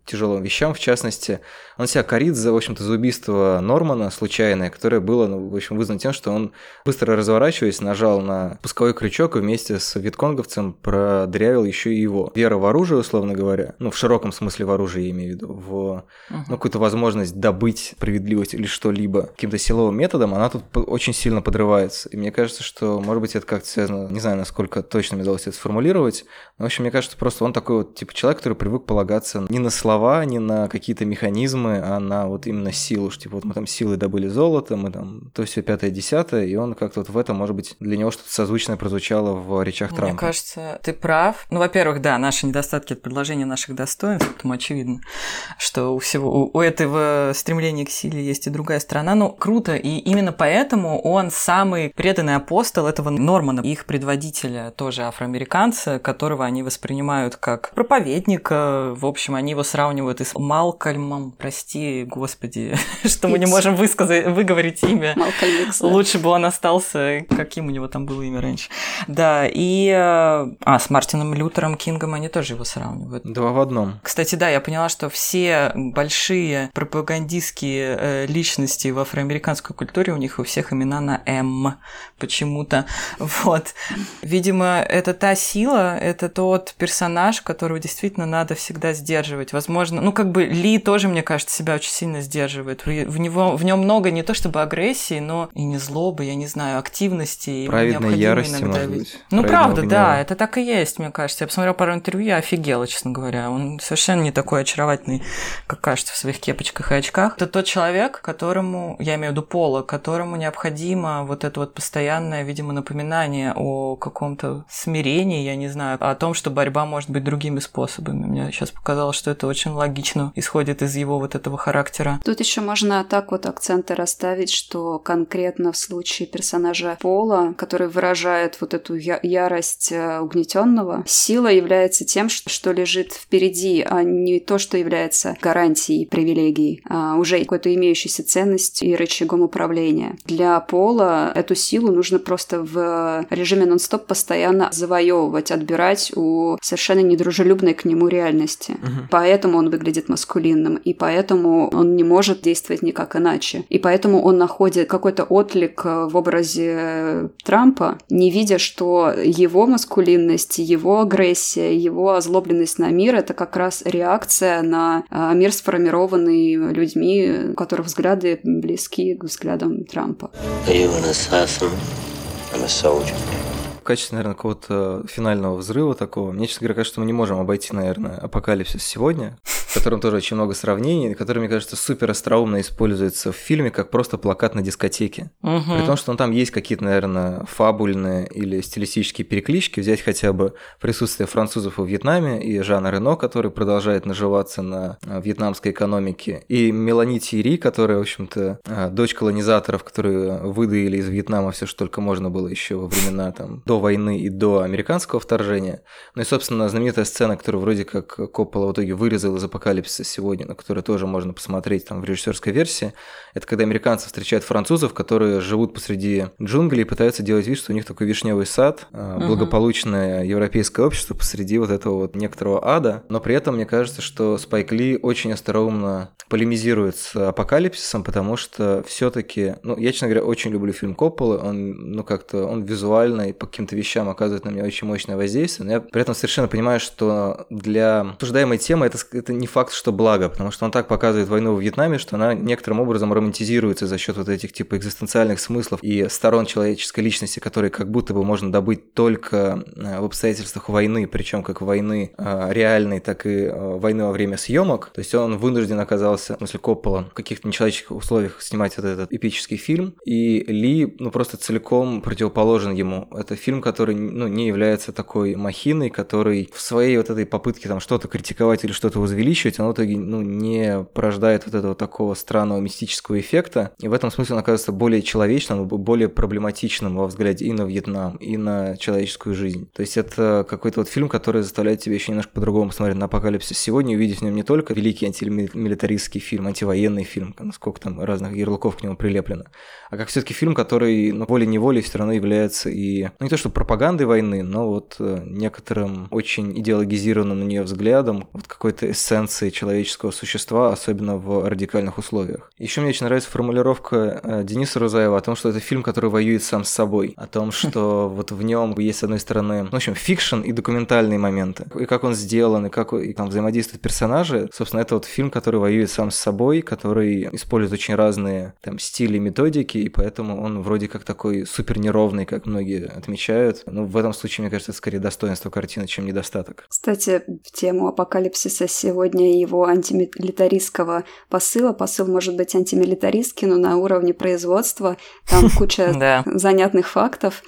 S2: тяжелым вещам, в частности, он себя корит за, в общем-то, за убийство Нормана случайное, которое было, ну, в общем, вызвано тем, что он, быстро разворачиваясь, нажал на пусковой крючок и вместе с вьетконговцем продырявил еще и его. Вера в оружие, условно говоря, ну, в широком смысле в оружие, я имею в виду, в ну, какую-то возможность добыть справедливость или что-либо каким-то силовым методом, она тут очень сильно подрывается. И мне кажется, что, может быть, это как-то связано, не знаю, насколько точно мне удалось это сформулировать, но, в общем, мне кажется, просто он такой вот, типа, человек, который привык полагаться не на слова, не на какие-то механизмы, а на вот именно силу, что, типа, вот мы там силой добыли золото, мы там то все пятое, десятое, и он как-то вот в этом, может быть, для него что-то созвучное прозвучало в речах Трампа.
S4: Мне кажется, ты прав. Ну, во-первых, да, наши недостатки – это предложение наших достоинств, этому очевидно, что у всего, у этого стремления к силе есть и другая сторона. Ну, круто, и именно поэтому он самый преданный апостол этого Нормана, их предводителя, тоже афроамериканца, которого они воспринимают как проповедника. В общем, они его сравнивают и с Малкольмом, прости, господи, что мы не можем высказать, выговорить имя.
S3: Малкольм
S4: Лучше бы он остался, каким у него там было имя раньше. Да, и... Э, а, с Мартином Лютером Кингом они тоже его сравнивают.
S2: Два в одном.
S4: Кстати, да, я поняла, что все большие пропагандистские э, личности в афроамериканской культуре, у них у всех имена на М почему-то. Вот. Видимо, это та сила, это тот персонаж, которого действительно надо всегда сдерживать. Возможно, ну как бы Ли тоже, мне кажется, себя очень сильно сдерживает. В него в нем много не то чтобы агрессии, но и не злобы, я не знаю, активности.
S2: Праведной ярости, может быть.
S4: Ну правда, гнева. да, это так и есть, мне кажется. Я посмотрела пару интервью, я офигела, честно говоря. Он совершенно не такой очаровательный, как кажется, в своих кепочках и очках. Это тот человек, которому, я имею в виду Пола, которому необходимо вот это вот постоянное, видимо, напоминание о каком-то смирении, я не знаю, о том, что борьба может быть другими способами. Мне сейчас показалось, что это очень логично исходит из его вот этого характера.
S3: Тут еще можно так вот акценты расставить, что конкретно в случае персонажа Пола, который выражает вот эту я- ярость э, угнетенного, сила является тем, что лежит впереди, а не то, что является гарантией привилегий, а уже какой-то имеющейся ценностью и рычагом управления. Для Пола эту силу нужно просто в режиме нон-стоп постоянно завоевывать, отбирать у совершенно недружелюбной к нему реальности. Угу. Поэтому он выглядит маскулинным, и поэтому он не может действовать никак иначе. И поэтому он находит какой-то отклик в образе Трампа, не видя, что его маскулинность, его агрессия, его озлобленность на мир — это как раз реакция на а, мир, сформированный людьми, у которых взгляды близки к взглядам Трампа.
S2: В качестве, наверное, какого-то финального взрыва такого, мне, честно говоря, кажется, что мы не можем обойти, наверное, апокалипсис сегодня, в котором тоже очень много сравнений, который, мне кажется, супер остроумно используется в фильме как просто плакат на дискотеке. Угу. При том, что ну, там есть какие-то, наверное, фабульные или стилистические переклички. Взять хотя бы присутствие французов во Вьетнаме и Жана Рено, который продолжает наживаться на э, вьетнамской экономике, и Мелани Тири, которая, в общем-то, э, дочь колонизаторов, которые выдаили из Вьетнама все, что только можно было еще во времена там до войны и до американского вторжения. Ну и, собственно, знаменитая сцена, которую вроде как Коппола в итоге вырезал из апокалипсиса сегодня, на который тоже можно посмотреть там в режиссерской версии, это когда американцы встречают французов, которые живут посреди джунглей и пытаются делать вид, что у них такой вишневый сад, угу. благополучное европейское общество посреди вот этого вот некоторого ада. Но при этом мне кажется, что Спайк Ли очень осторожно полемизирует с апокалипсисом, потому что все-таки, ну, я, честно говоря, очень люблю фильм Копполы, он, ну, как-то, он визуально и по каким-то вещам оказывает на меня очень мощное воздействие, но я при этом совершенно понимаю, что для обсуждаемой темы это, это не факт, что благо, потому что он так показывает войну в Вьетнаме, что она некоторым образом романтизируется за счет вот этих типа экзистенциальных смыслов и сторон человеческой личности, которые как будто бы можно добыть только э, в обстоятельствах войны, причем как войны э, реальной, так и э, войны во время съемок. То есть он вынужден оказался, в смысле Коппола, в каких-то нечеловеческих условиях снимать вот этот эпический фильм. И Ли, ну, просто целиком противоположен ему. Это фильм, который, ну, не является такой махиной, который в своей вот этой попытке там что-то критиковать или что-то возвеличивать, оно в итоге, ну, не порождает вот этого такого странного мистического эффекта. И в этом смысле он оказывается более человечным, более проблематичным во взгляде и на Вьетнам, и на человеческую жизнь. То есть это какой-то вот фильм, который заставляет тебя еще немножко по-другому посмотреть на апокалипсис сегодня, увидеть в нем не только великий антимилитаристский фильм, антивоенный фильм, насколько там разных ярлыков к нему прилеплено, а как все-таки фильм, который ну, волей-неволей все равно является и, ну не то что пропагандой войны, но вот э, некоторым очень идеологизированным на нее взглядом, вот какой-то эссенции человеческого существа, особенно в радикальных условиях. Еще мне очень нравится формулировка э, Дениса Рузаева о том, что это фильм, который воюет сам с собой, о том, что вот в нем есть, с одной стороны, ну, в общем, fiction и документальные моменты, и как он сделан, и как и там взаимодействуют персонажи. Собственно, это вот фильм, который воюет сам с собой, который использует очень разные там стили и методики, и поэтому он вроде как такой супер неровный, как многие отмечают. Но в этом случае, мне кажется, это скорее достоинство картины, чем недостаток.
S3: Кстати, в тему апокалипсиса сегодня его антимилитаристского посыла. Посыл может быть антимилитаристский, но на уровне производства. Там куча занятных фактов.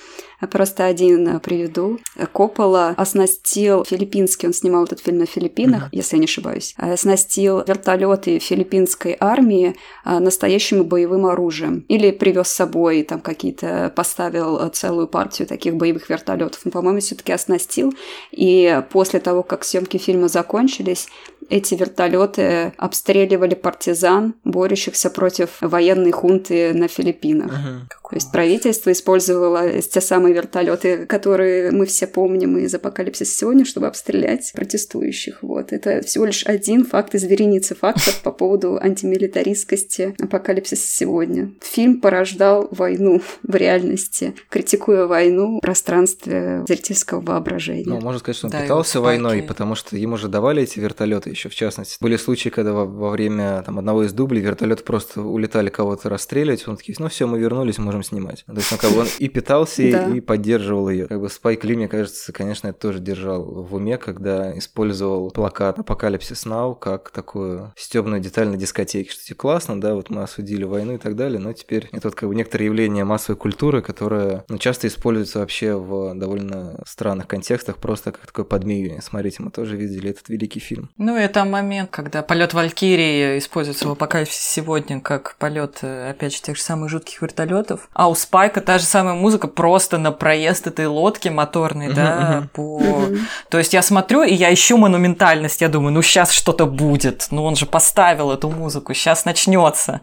S3: Просто один э, приведу. Коппола оснастил филиппинский, он снимал этот фильм на Филиппинах, mm-hmm. если я не ошибаюсь, оснастил вертолеты филиппинской армии э, настоящим боевым оружием. Или привез с собой там какие-то, поставил э, целую партию таких боевых вертолетов. Но, по-моему, все-таки оснастил. И после того, как съемки фильма закончились, эти вертолеты обстреливали партизан, борющихся против военной хунты на Филиппинах. Uh-huh. То есть правительство использовало те самые вертолеты, которые мы все помним из апокалипсиса сегодня, чтобы обстрелять протестующих. Вот. Это всего лишь один факт из вереницы фактов по поводу антимилитаристскости апокалипсиса сегодня. Фильм порождал войну в реальности, критикуя войну в пространстве зрительского воображения.
S2: Ну, можно сказать, что он да, питался войной, потому что ему же давали эти вертолеты еще, в частности. Были случаи, когда во, во время там, одного из дублей вертолеты просто улетали кого-то расстреливать, он такие, ну все, мы вернулись, можем снимать. То есть он как бы он и питался, и поддерживал ее. Как бы Спайк Ли, мне кажется, конечно, это тоже держал в уме, когда использовал плакат Апокалипсис Now как такую стебную деталь на дискотеке, что типа классно, да, вот мы осудили войну и так далее, но теперь это вот как бы некоторые явления массовой культуры, которая ну, часто используется вообще в довольно странных контекстах, просто как такое подмигивание. Смотрите, мы тоже видели этот великий фильм.
S4: Ну, это момент, когда полет Валькирии используется в апокалипсисе сегодня как полет, э, опять же, тех же самых жутких вертолетов. А у Спайка та же самая музыка просто на проезд этой лодки моторной, да, по... То есть я смотрю, и я ищу монументальность, я думаю, ну сейчас что-то будет, ну он же поставил эту музыку, сейчас начнется.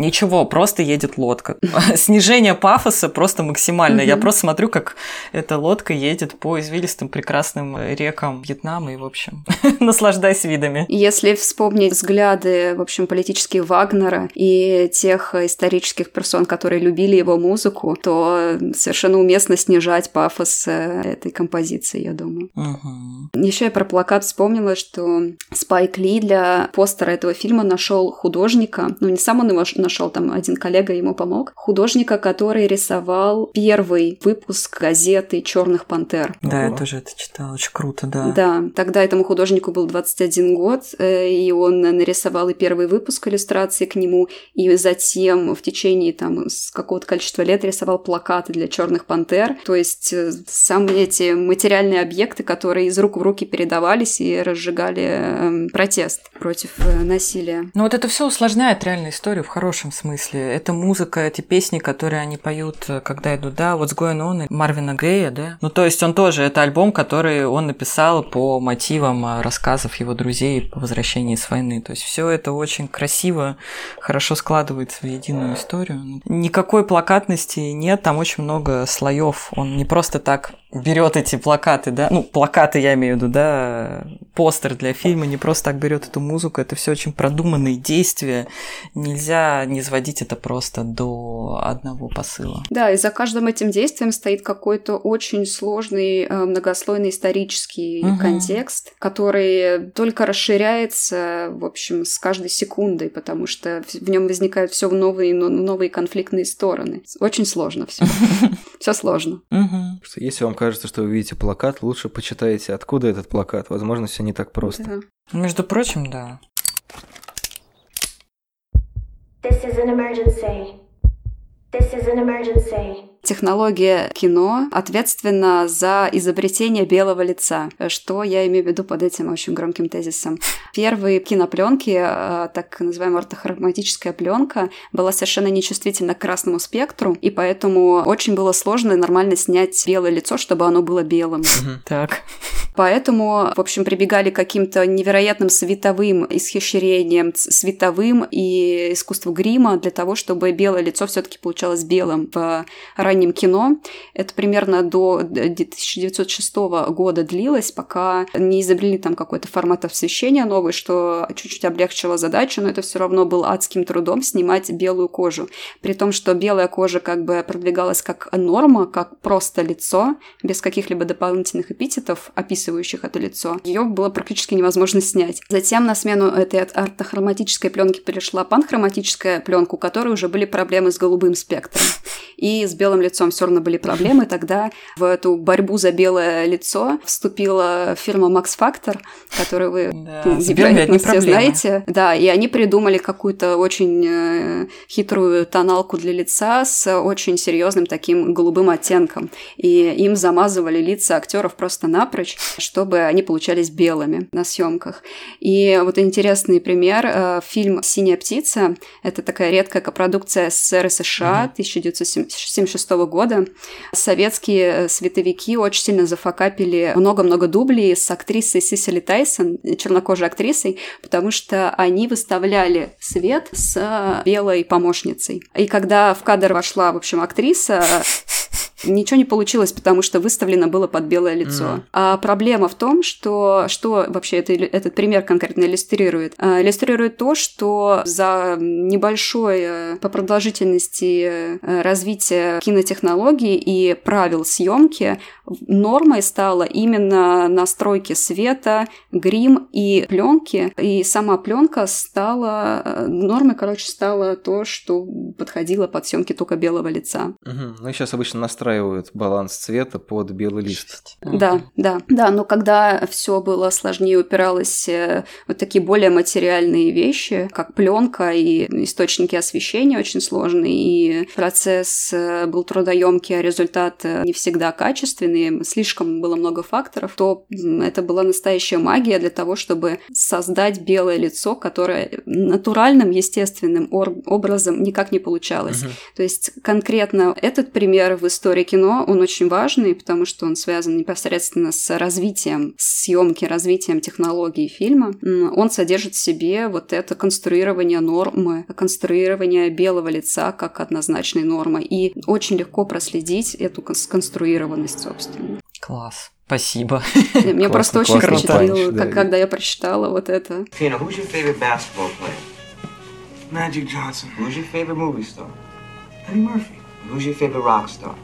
S4: Ничего, просто едет лодка. Снижение пафоса просто максимальное. Я просто смотрю, как эта лодка едет по извилистым прекрасным рекам Вьетнама и, в общем, наслаждайся видами.
S3: Если вспомнить взгляды, в общем, политические Вагнера и тех исторических персон, которые любили его музыку, то совершенно уместно снижать пафос э, этой композиции, я думаю. Угу. Еще я про плакат вспомнила, что Спайк Ли для постера этого фильма нашел художника, ну не сам он его нашел, там один коллега ему помог, художника, который рисовал первый выпуск газеты «Черных пантер».
S4: Да, я тоже это читала, очень круто, да.
S3: Да, тогда этому художнику был 21 год, э, и он нарисовал и первый выпуск иллюстрации к нему, и затем в течение там с какого-то количества лет рисовал плакаты для «Черных пантер». То есть э, самые эти материальные объекты, которые из рук в руки передавались и разжигали эм, протест против э, насилия.
S4: Ну вот это все усложняет реальную историю в хорошем хорошем смысле. Это музыка, эти песни, которые они поют, э, когда идут, да, What's Going On, Марвина Грея, да? Ну, то есть он тоже, это альбом, который он написал по мотивам э, рассказов его друзей по возвращении с войны. То есть все это очень красиво, хорошо складывается в единую историю. Никакой плакатности нет, там очень много слоев. Он не просто так берет эти плакаты, да, ну, плакаты я имею в виду, да, постер для фильма, не просто так берет эту музыку, это все очень продуманные действия, нельзя не сводить это просто до одного посыла.
S3: Да, и за каждым этим действием стоит какой-то очень сложный э, многослойный исторический угу. контекст, который только расширяется, в общем, с каждой секундой, потому что в нем возникают все новые, новые конфликтные стороны. Очень сложно все. Все сложно.
S2: Если вам кажется, что вы видите плакат, лучше почитайте, откуда этот плакат. Возможно, все не так просто.
S4: Между прочим, да.
S3: This is an emergency. This is an emergency. Технология кино ответственна за изобретение белого лица. Что я имею в виду под этим очень громким тезисом? Первые кинопленки, э, так называемая ортохроматическая пленка, была совершенно нечувствительна к красному спектру, и поэтому очень было сложно нормально снять белое лицо, чтобы оно было белым.
S4: Так.
S3: Поэтому, в общем, прибегали к каким-то невероятным световым исхищрениям, световым и искусству грима для того, чтобы белое лицо все-таки получалось белым в раннем кино. Это примерно до 1906 года длилось, пока не изобрели там какой-то формат освещения новый, что чуть-чуть облегчило задачу, но это все равно был адским трудом снимать белую кожу. При том, что белая кожа как бы продвигалась как норма, как просто лицо, без каких-либо дополнительных эпитетов, описывающих это лицо. Ее было практически невозможно снять. Затем на смену этой ортохроматической пленки перешла панхроматическая пленка, у которой уже были проблемы с голубым спектром. И с белым белым лицом все равно были проблемы. Тогда в эту борьбу за белое лицо вступила фирма Max Factor, которую вы да, все проблемы. знаете. Да, и они придумали какую-то очень э, хитрую тоналку для лица с очень серьезным таким голубым оттенком. И им замазывали лица актеров просто напрочь, чтобы они получались белыми на съемках. И вот интересный пример. Э, фильм «Синяя птица» — это такая редкая копродукция СССР и США угу. 1976 года советские э, световики очень сильно зафакапили много-много дублей с актрисой Сисили Тайсон, чернокожей актрисой, потому что они выставляли свет с белой помощницей. И когда в кадр вошла, в общем, актриса, ничего не получилось, потому что выставлено было под белое лицо. Mm. А проблема в том, что что вообще это, этот пример конкретно иллюстрирует? А, иллюстрирует то, что за небольшое по продолжительности э, развития кинотехнологий и правил съемки нормой стало именно настройки света, грим и пленки. И сама пленка стала э, нормой, короче, стало то, что подходило под съемки только белого лица.
S2: Угу. Ну, сейчас обычно настраивают баланс цвета под белый лист.
S3: Да, да, да. Но когда все было сложнее, упиралось э, вот такие более материальные вещи, как пленка и источники освещения очень сложные, и процесс э, был трудоемкий, а результат не всегда качественный, слишком было много факторов, то это была настоящая магия для того, чтобы создать белое лицо, которое натуральным, естественным образом никак не получалось. Угу. То есть конкретно этот пример в истории кино, он очень важный, потому что он связан непосредственно с развитием съемки, развитием технологий фильма. Он содержит в себе вот это конструирование нормы, конструирование белого лица как однозначной нормы. И очень легко проследить эту сконструированность, собственно.
S4: Класс. Спасибо.
S3: Мне просто очень впечатлило, когда я прочитала вот это.
S5: Tina, who's your favorite basketball player? Magic Johnson. Who's your favorite movie star? Eddie Murphy. Who's your favorite rock star?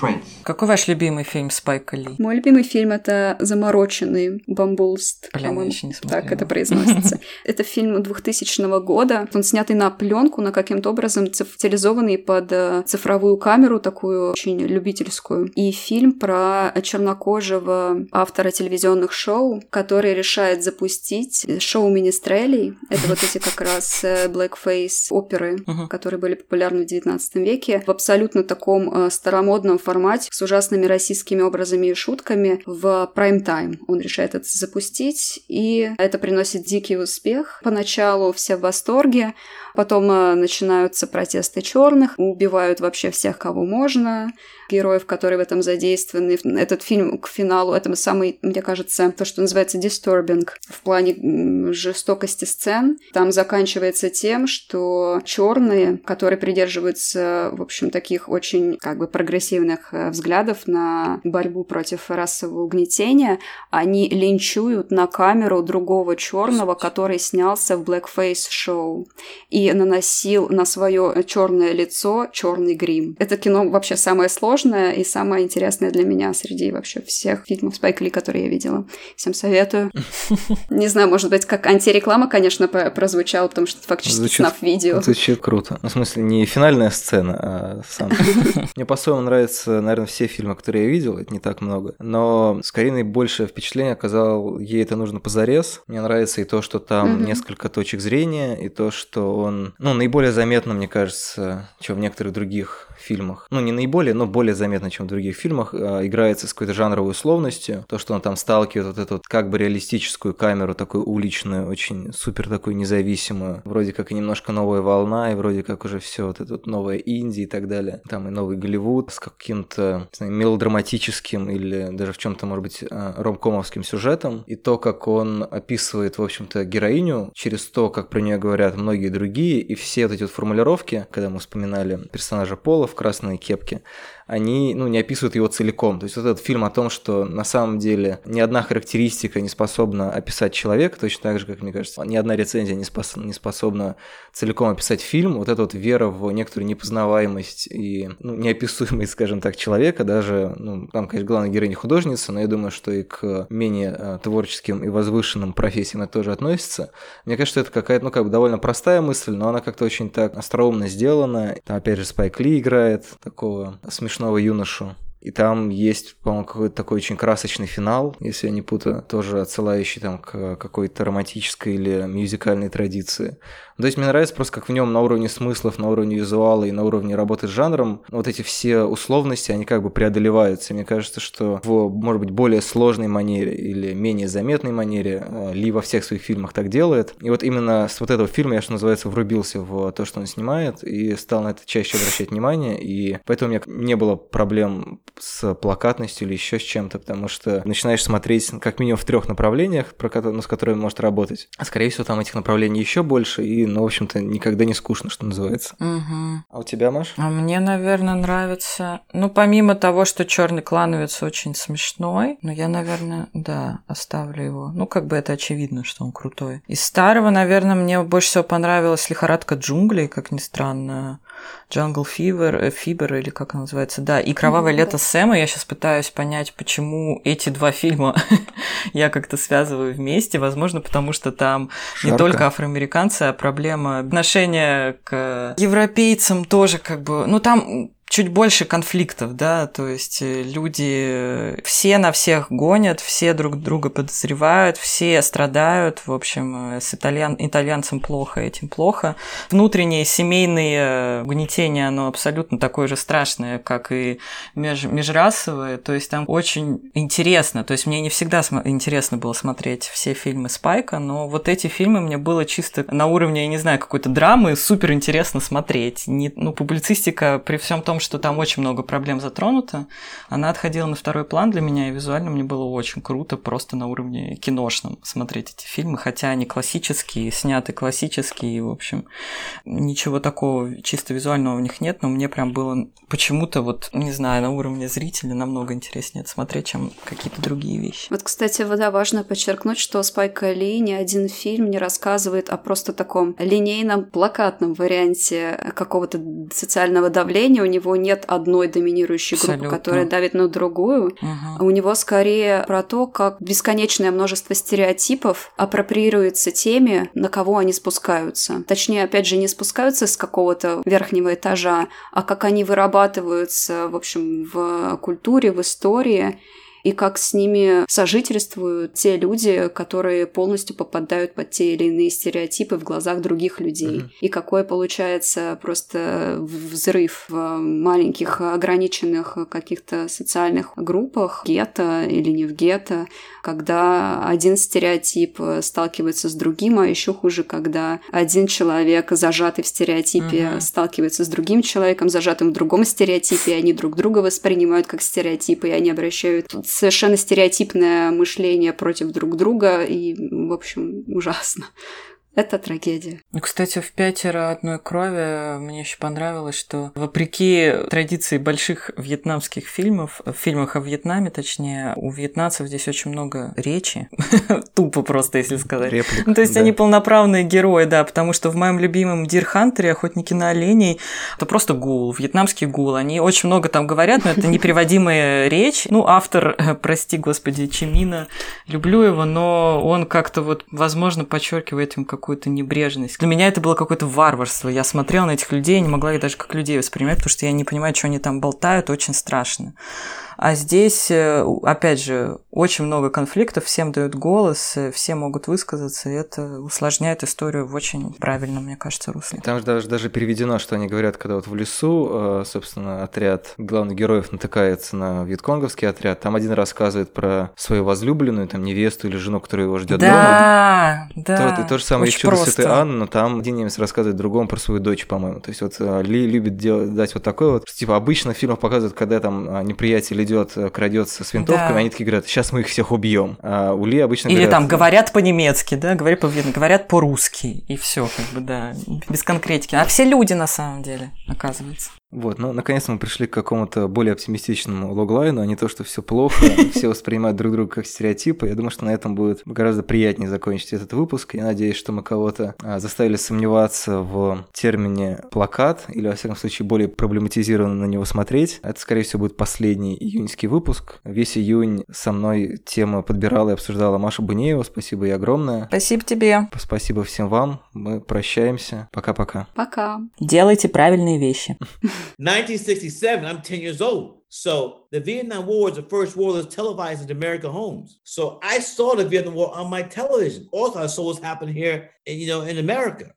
S4: Prince. Какой ваш любимый фильм Спайка Ли?
S3: Мой любимый фильм это «Замороченный Бамбулст».
S4: Блин, я еще не смотрела.
S3: Так это произносится. Это фильм 2000 года. Он снятый на пленку, на каким-то образом стилизованный под э, цифровую камеру, такую очень любительскую. И фильм про чернокожего автора телевизионных шоу, который решает запустить шоу министрелей. Это вот эти как раз э, blackface оперы, которые были популярны в 19 веке в абсолютно таком э, старомодном формате с ужасными российскими образами и шутками в прайм-тайм. Он решает это запустить, и это приносит дикий успех. Поначалу все в восторге, потом э, начинаются протесты черных, убивают вообще всех, кого можно, героев, которые в этом задействованы. Этот фильм к финалу, это самый, мне кажется, то, что называется disturbing в плане жестокости сцен. Там заканчивается тем, что черные, которые придерживаются, в общем, таких очень как бы прогрессивных э, взглядов на борьбу против расового угнетения, они линчуют на камеру другого черного, который снялся в blackface шоу и наносил на свое черное лицо черный грим. Это кино вообще самое сложное и самое интересное для меня среди вообще всех фильмов Спайк Ли, которые я видела. Всем советую. Не знаю, может быть, как антиреклама, конечно, прозвучала, потому что фактически звучит, видео.
S2: Звучит круто. Ну, в смысле, не финальная сцена, а сам. Мне по-своему нравятся, наверное, все фильмы, которые я видел, это не так много. Но скорее наибольшее впечатление оказал, ей это нужно позарез. Мне нравится и то, что там несколько точек зрения, и то, что он, ну, наиболее заметно, мне кажется, чем в некоторых других фильмах, ну не наиболее, но более заметно, чем в других фильмах, а, играется с какой-то жанровой условностью. То, что он там сталкивает вот эту вот как бы реалистическую камеру, такую уличную, очень супер такую независимую, вроде как и немножко новая волна, и вроде как уже все вот это вот новая Индия и так далее. Там и новый Голливуд с каким-то знаю, мелодраматическим или даже в чем-то, может быть, а, ромкомовским сюжетом. И то, как он описывает, в общем-то, героиню через то, как про нее говорят многие другие, и все вот эти вот формулировки, когда мы вспоминали персонажа Пола в красной кепке, они ну, не описывают его целиком. То есть вот этот фильм о том, что на самом деле ни одна характеристика не способна описать человека, точно так же, как мне кажется, ни одна рецензия не, спос не способна целиком описать фильм. Вот эта вот вера в некоторую непознаваемость и ну, неописуемость, скажем так, человека, даже, ну, там, конечно, главная героиня художница, но я думаю, что и к менее э, творческим и возвышенным профессиям это тоже относится. Мне кажется, это какая-то, ну, как бы довольно простая мысль, но она как-то очень так остроумно сделана. Там, опять же, Спайк Ли играет такого смешного смешного юношу. И там есть, по-моему, какой-то такой очень красочный финал, если я не путаю, тоже отсылающий там к какой-то романтической или мюзикальной традиции. То есть мне нравится просто, как в нем на уровне смыслов, на уровне визуала и на уровне работы с жанром вот эти все условности, они как бы преодолеваются. Мне кажется, что в, может быть, более сложной манере или менее заметной манере э, Ли во всех своих фильмах так делает. И вот именно с вот этого фильма я, что называется, врубился в то, что он снимает, и стал на это чаще обращать внимание, и поэтому у меня не было проблем с плакатностью или еще с чем-то, потому что начинаешь смотреть как минимум в трех направлениях, про которые, ну, с которыми может работать. А скорее всего, там этих направлений еще больше, и но, в общем-то, никогда не скучно, что называется.
S4: Угу.
S2: А у тебя, Маш?
S4: А мне, наверное, нравится... Ну, помимо того, что черный клановец очень смешной, но я, наверное, да, оставлю его. Ну, как бы это очевидно, что он крутой. Из старого, наверное, мне больше всего понравилась «Лихорадка джунглей», как ни странно. Jungle Fever, Fever или как она называется, да, и Кровавое mm-hmm. лето Сэма. Я сейчас пытаюсь понять, почему эти два фильма я как-то связываю вместе. Возможно, потому что там Шарка. не только афроамериканцы, а проблема. Отношения к европейцам тоже как бы... Ну, там чуть больше конфликтов, да, то есть э, люди э, все на всех гонят, все друг друга подозревают, все страдают, в общем, э, с итальян, итальянцам плохо, этим плохо. Внутреннее семейное угнетение, оно абсолютно такое же страшное, как и меж, межрасовое, то есть там очень интересно, то есть мне не всегда интересно было смотреть все фильмы Спайка, но вот эти фильмы мне было чисто на уровне, я не знаю, какой-то драмы супер интересно смотреть. Не, ну, публицистика при всем том, что там очень много проблем затронуто, она отходила на второй план для меня, и визуально мне было очень круто просто на уровне киношном смотреть эти фильмы, хотя они классические, сняты классические, и, в общем, ничего такого чисто визуального в них нет, но мне прям было почему-то вот, не знаю, на уровне зрителя намного интереснее это смотреть, чем какие-то другие вещи.
S3: Вот, кстати, да, важно подчеркнуть, что Спайка Ли ни один фильм не рассказывает о просто таком линейном плакатном варианте какого-то социального давления. У него него нет одной доминирующей группы, Абсолютно. которая давит на другую. Угу. У него скорее про то, как бесконечное множество стереотипов апроприируется теми, на кого они спускаются. Точнее, опять же, не спускаются с какого-то верхнего этажа, а как они вырабатываются, в общем, в культуре, в истории и как с ними сожительствуют те люди, которые полностью попадают под те или иные стереотипы в глазах других людей. Mm-hmm. И какой получается просто взрыв в маленьких ограниченных каких-то социальных группах, гетто или не в гетто, когда один стереотип сталкивается с другим, а еще хуже, когда один человек, зажатый в стереотипе, mm-hmm. сталкивается с другим человеком, зажатым в другом стереотипе, и они друг друга воспринимают как стереотипы, и они обращают совершенно стереотипное мышление против друг друга, и, в общем, ужасно. Это трагедия.
S4: Ну, кстати, в «Пятеро одной крови» мне еще понравилось, что вопреки традиции больших вьетнамских фильмов, в фильмах о Вьетнаме, точнее, у вьетнамцев здесь очень много речи. Тупо просто, если сказать. Реплик, ну, то есть да. они полноправные герои, да, потому что в моем любимом Дир Хантере «Охотники на оленей» это просто гул, вьетнамский гул. Они очень много там говорят, но это непереводимая речь. Ну, автор, прости господи, Чимина, люблю его, но он как-то вот, возможно, подчеркивает им как какую-то небрежность. Для меня это было какое-то варварство. Я смотрела на этих людей, не могла их даже как людей воспринимать, потому что я не понимаю, что они там болтают, очень страшно. А здесь, э, опять же, очень много конфликтов, всем дают голос, э, все могут высказаться, и это усложняет историю в очень правильном, мне кажется, русле.
S2: Там же даже, даже переведено, что они говорят, когда вот в лесу, э, собственно, отряд главных героев натыкается на вьетконговский отряд, там один рассказывает про свою возлюбленную, там, невесту или жену, которая его ждет
S4: да, дома. Да,
S2: да. И то же самое чудо Святой Анны, но там один немец рассказывает другому про свою дочь, по-моему. То есть вот Ли любит делать, дать вот такой вот, типа обычно в фильмах показывают, когда там неприятель идет, э, крадется с винтовками, да. они такие говорят, сейчас мы их всех убьем. А у Ли обычно
S4: Или
S2: говорят,
S4: там говорят по-немецки, да, говорят по говорят по-русски, и все, как бы, да, без конкретики. А все люди на самом деле, оказывается.
S2: Вот, ну, наконец мы пришли к какому-то более оптимистичному логлайну, а не то, что все плохо, все воспринимают друг друга как стереотипы. Я думаю, что на этом будет гораздо приятнее закончить этот выпуск. Я надеюсь, что мы кого-то а, заставили сомневаться в термине плакат, или, во всяком случае, более проблематизированно на него смотреть. Это, скорее всего, будет последний июньский выпуск. Весь июнь со мной тему подбирала и обсуждала Маша Бунеева. Спасибо ей огромное.
S4: Спасибо тебе.
S2: Спасибо всем вам. Мы прощаемся. Пока-пока.
S3: Пока.
S4: Делайте правильные вещи.
S5: 1967, I'm 10 years old. So the Vietnam War was the first war that was televised in American homes. So I saw the Vietnam War on my television. Also, I saw what's happening here, in, you know, in America.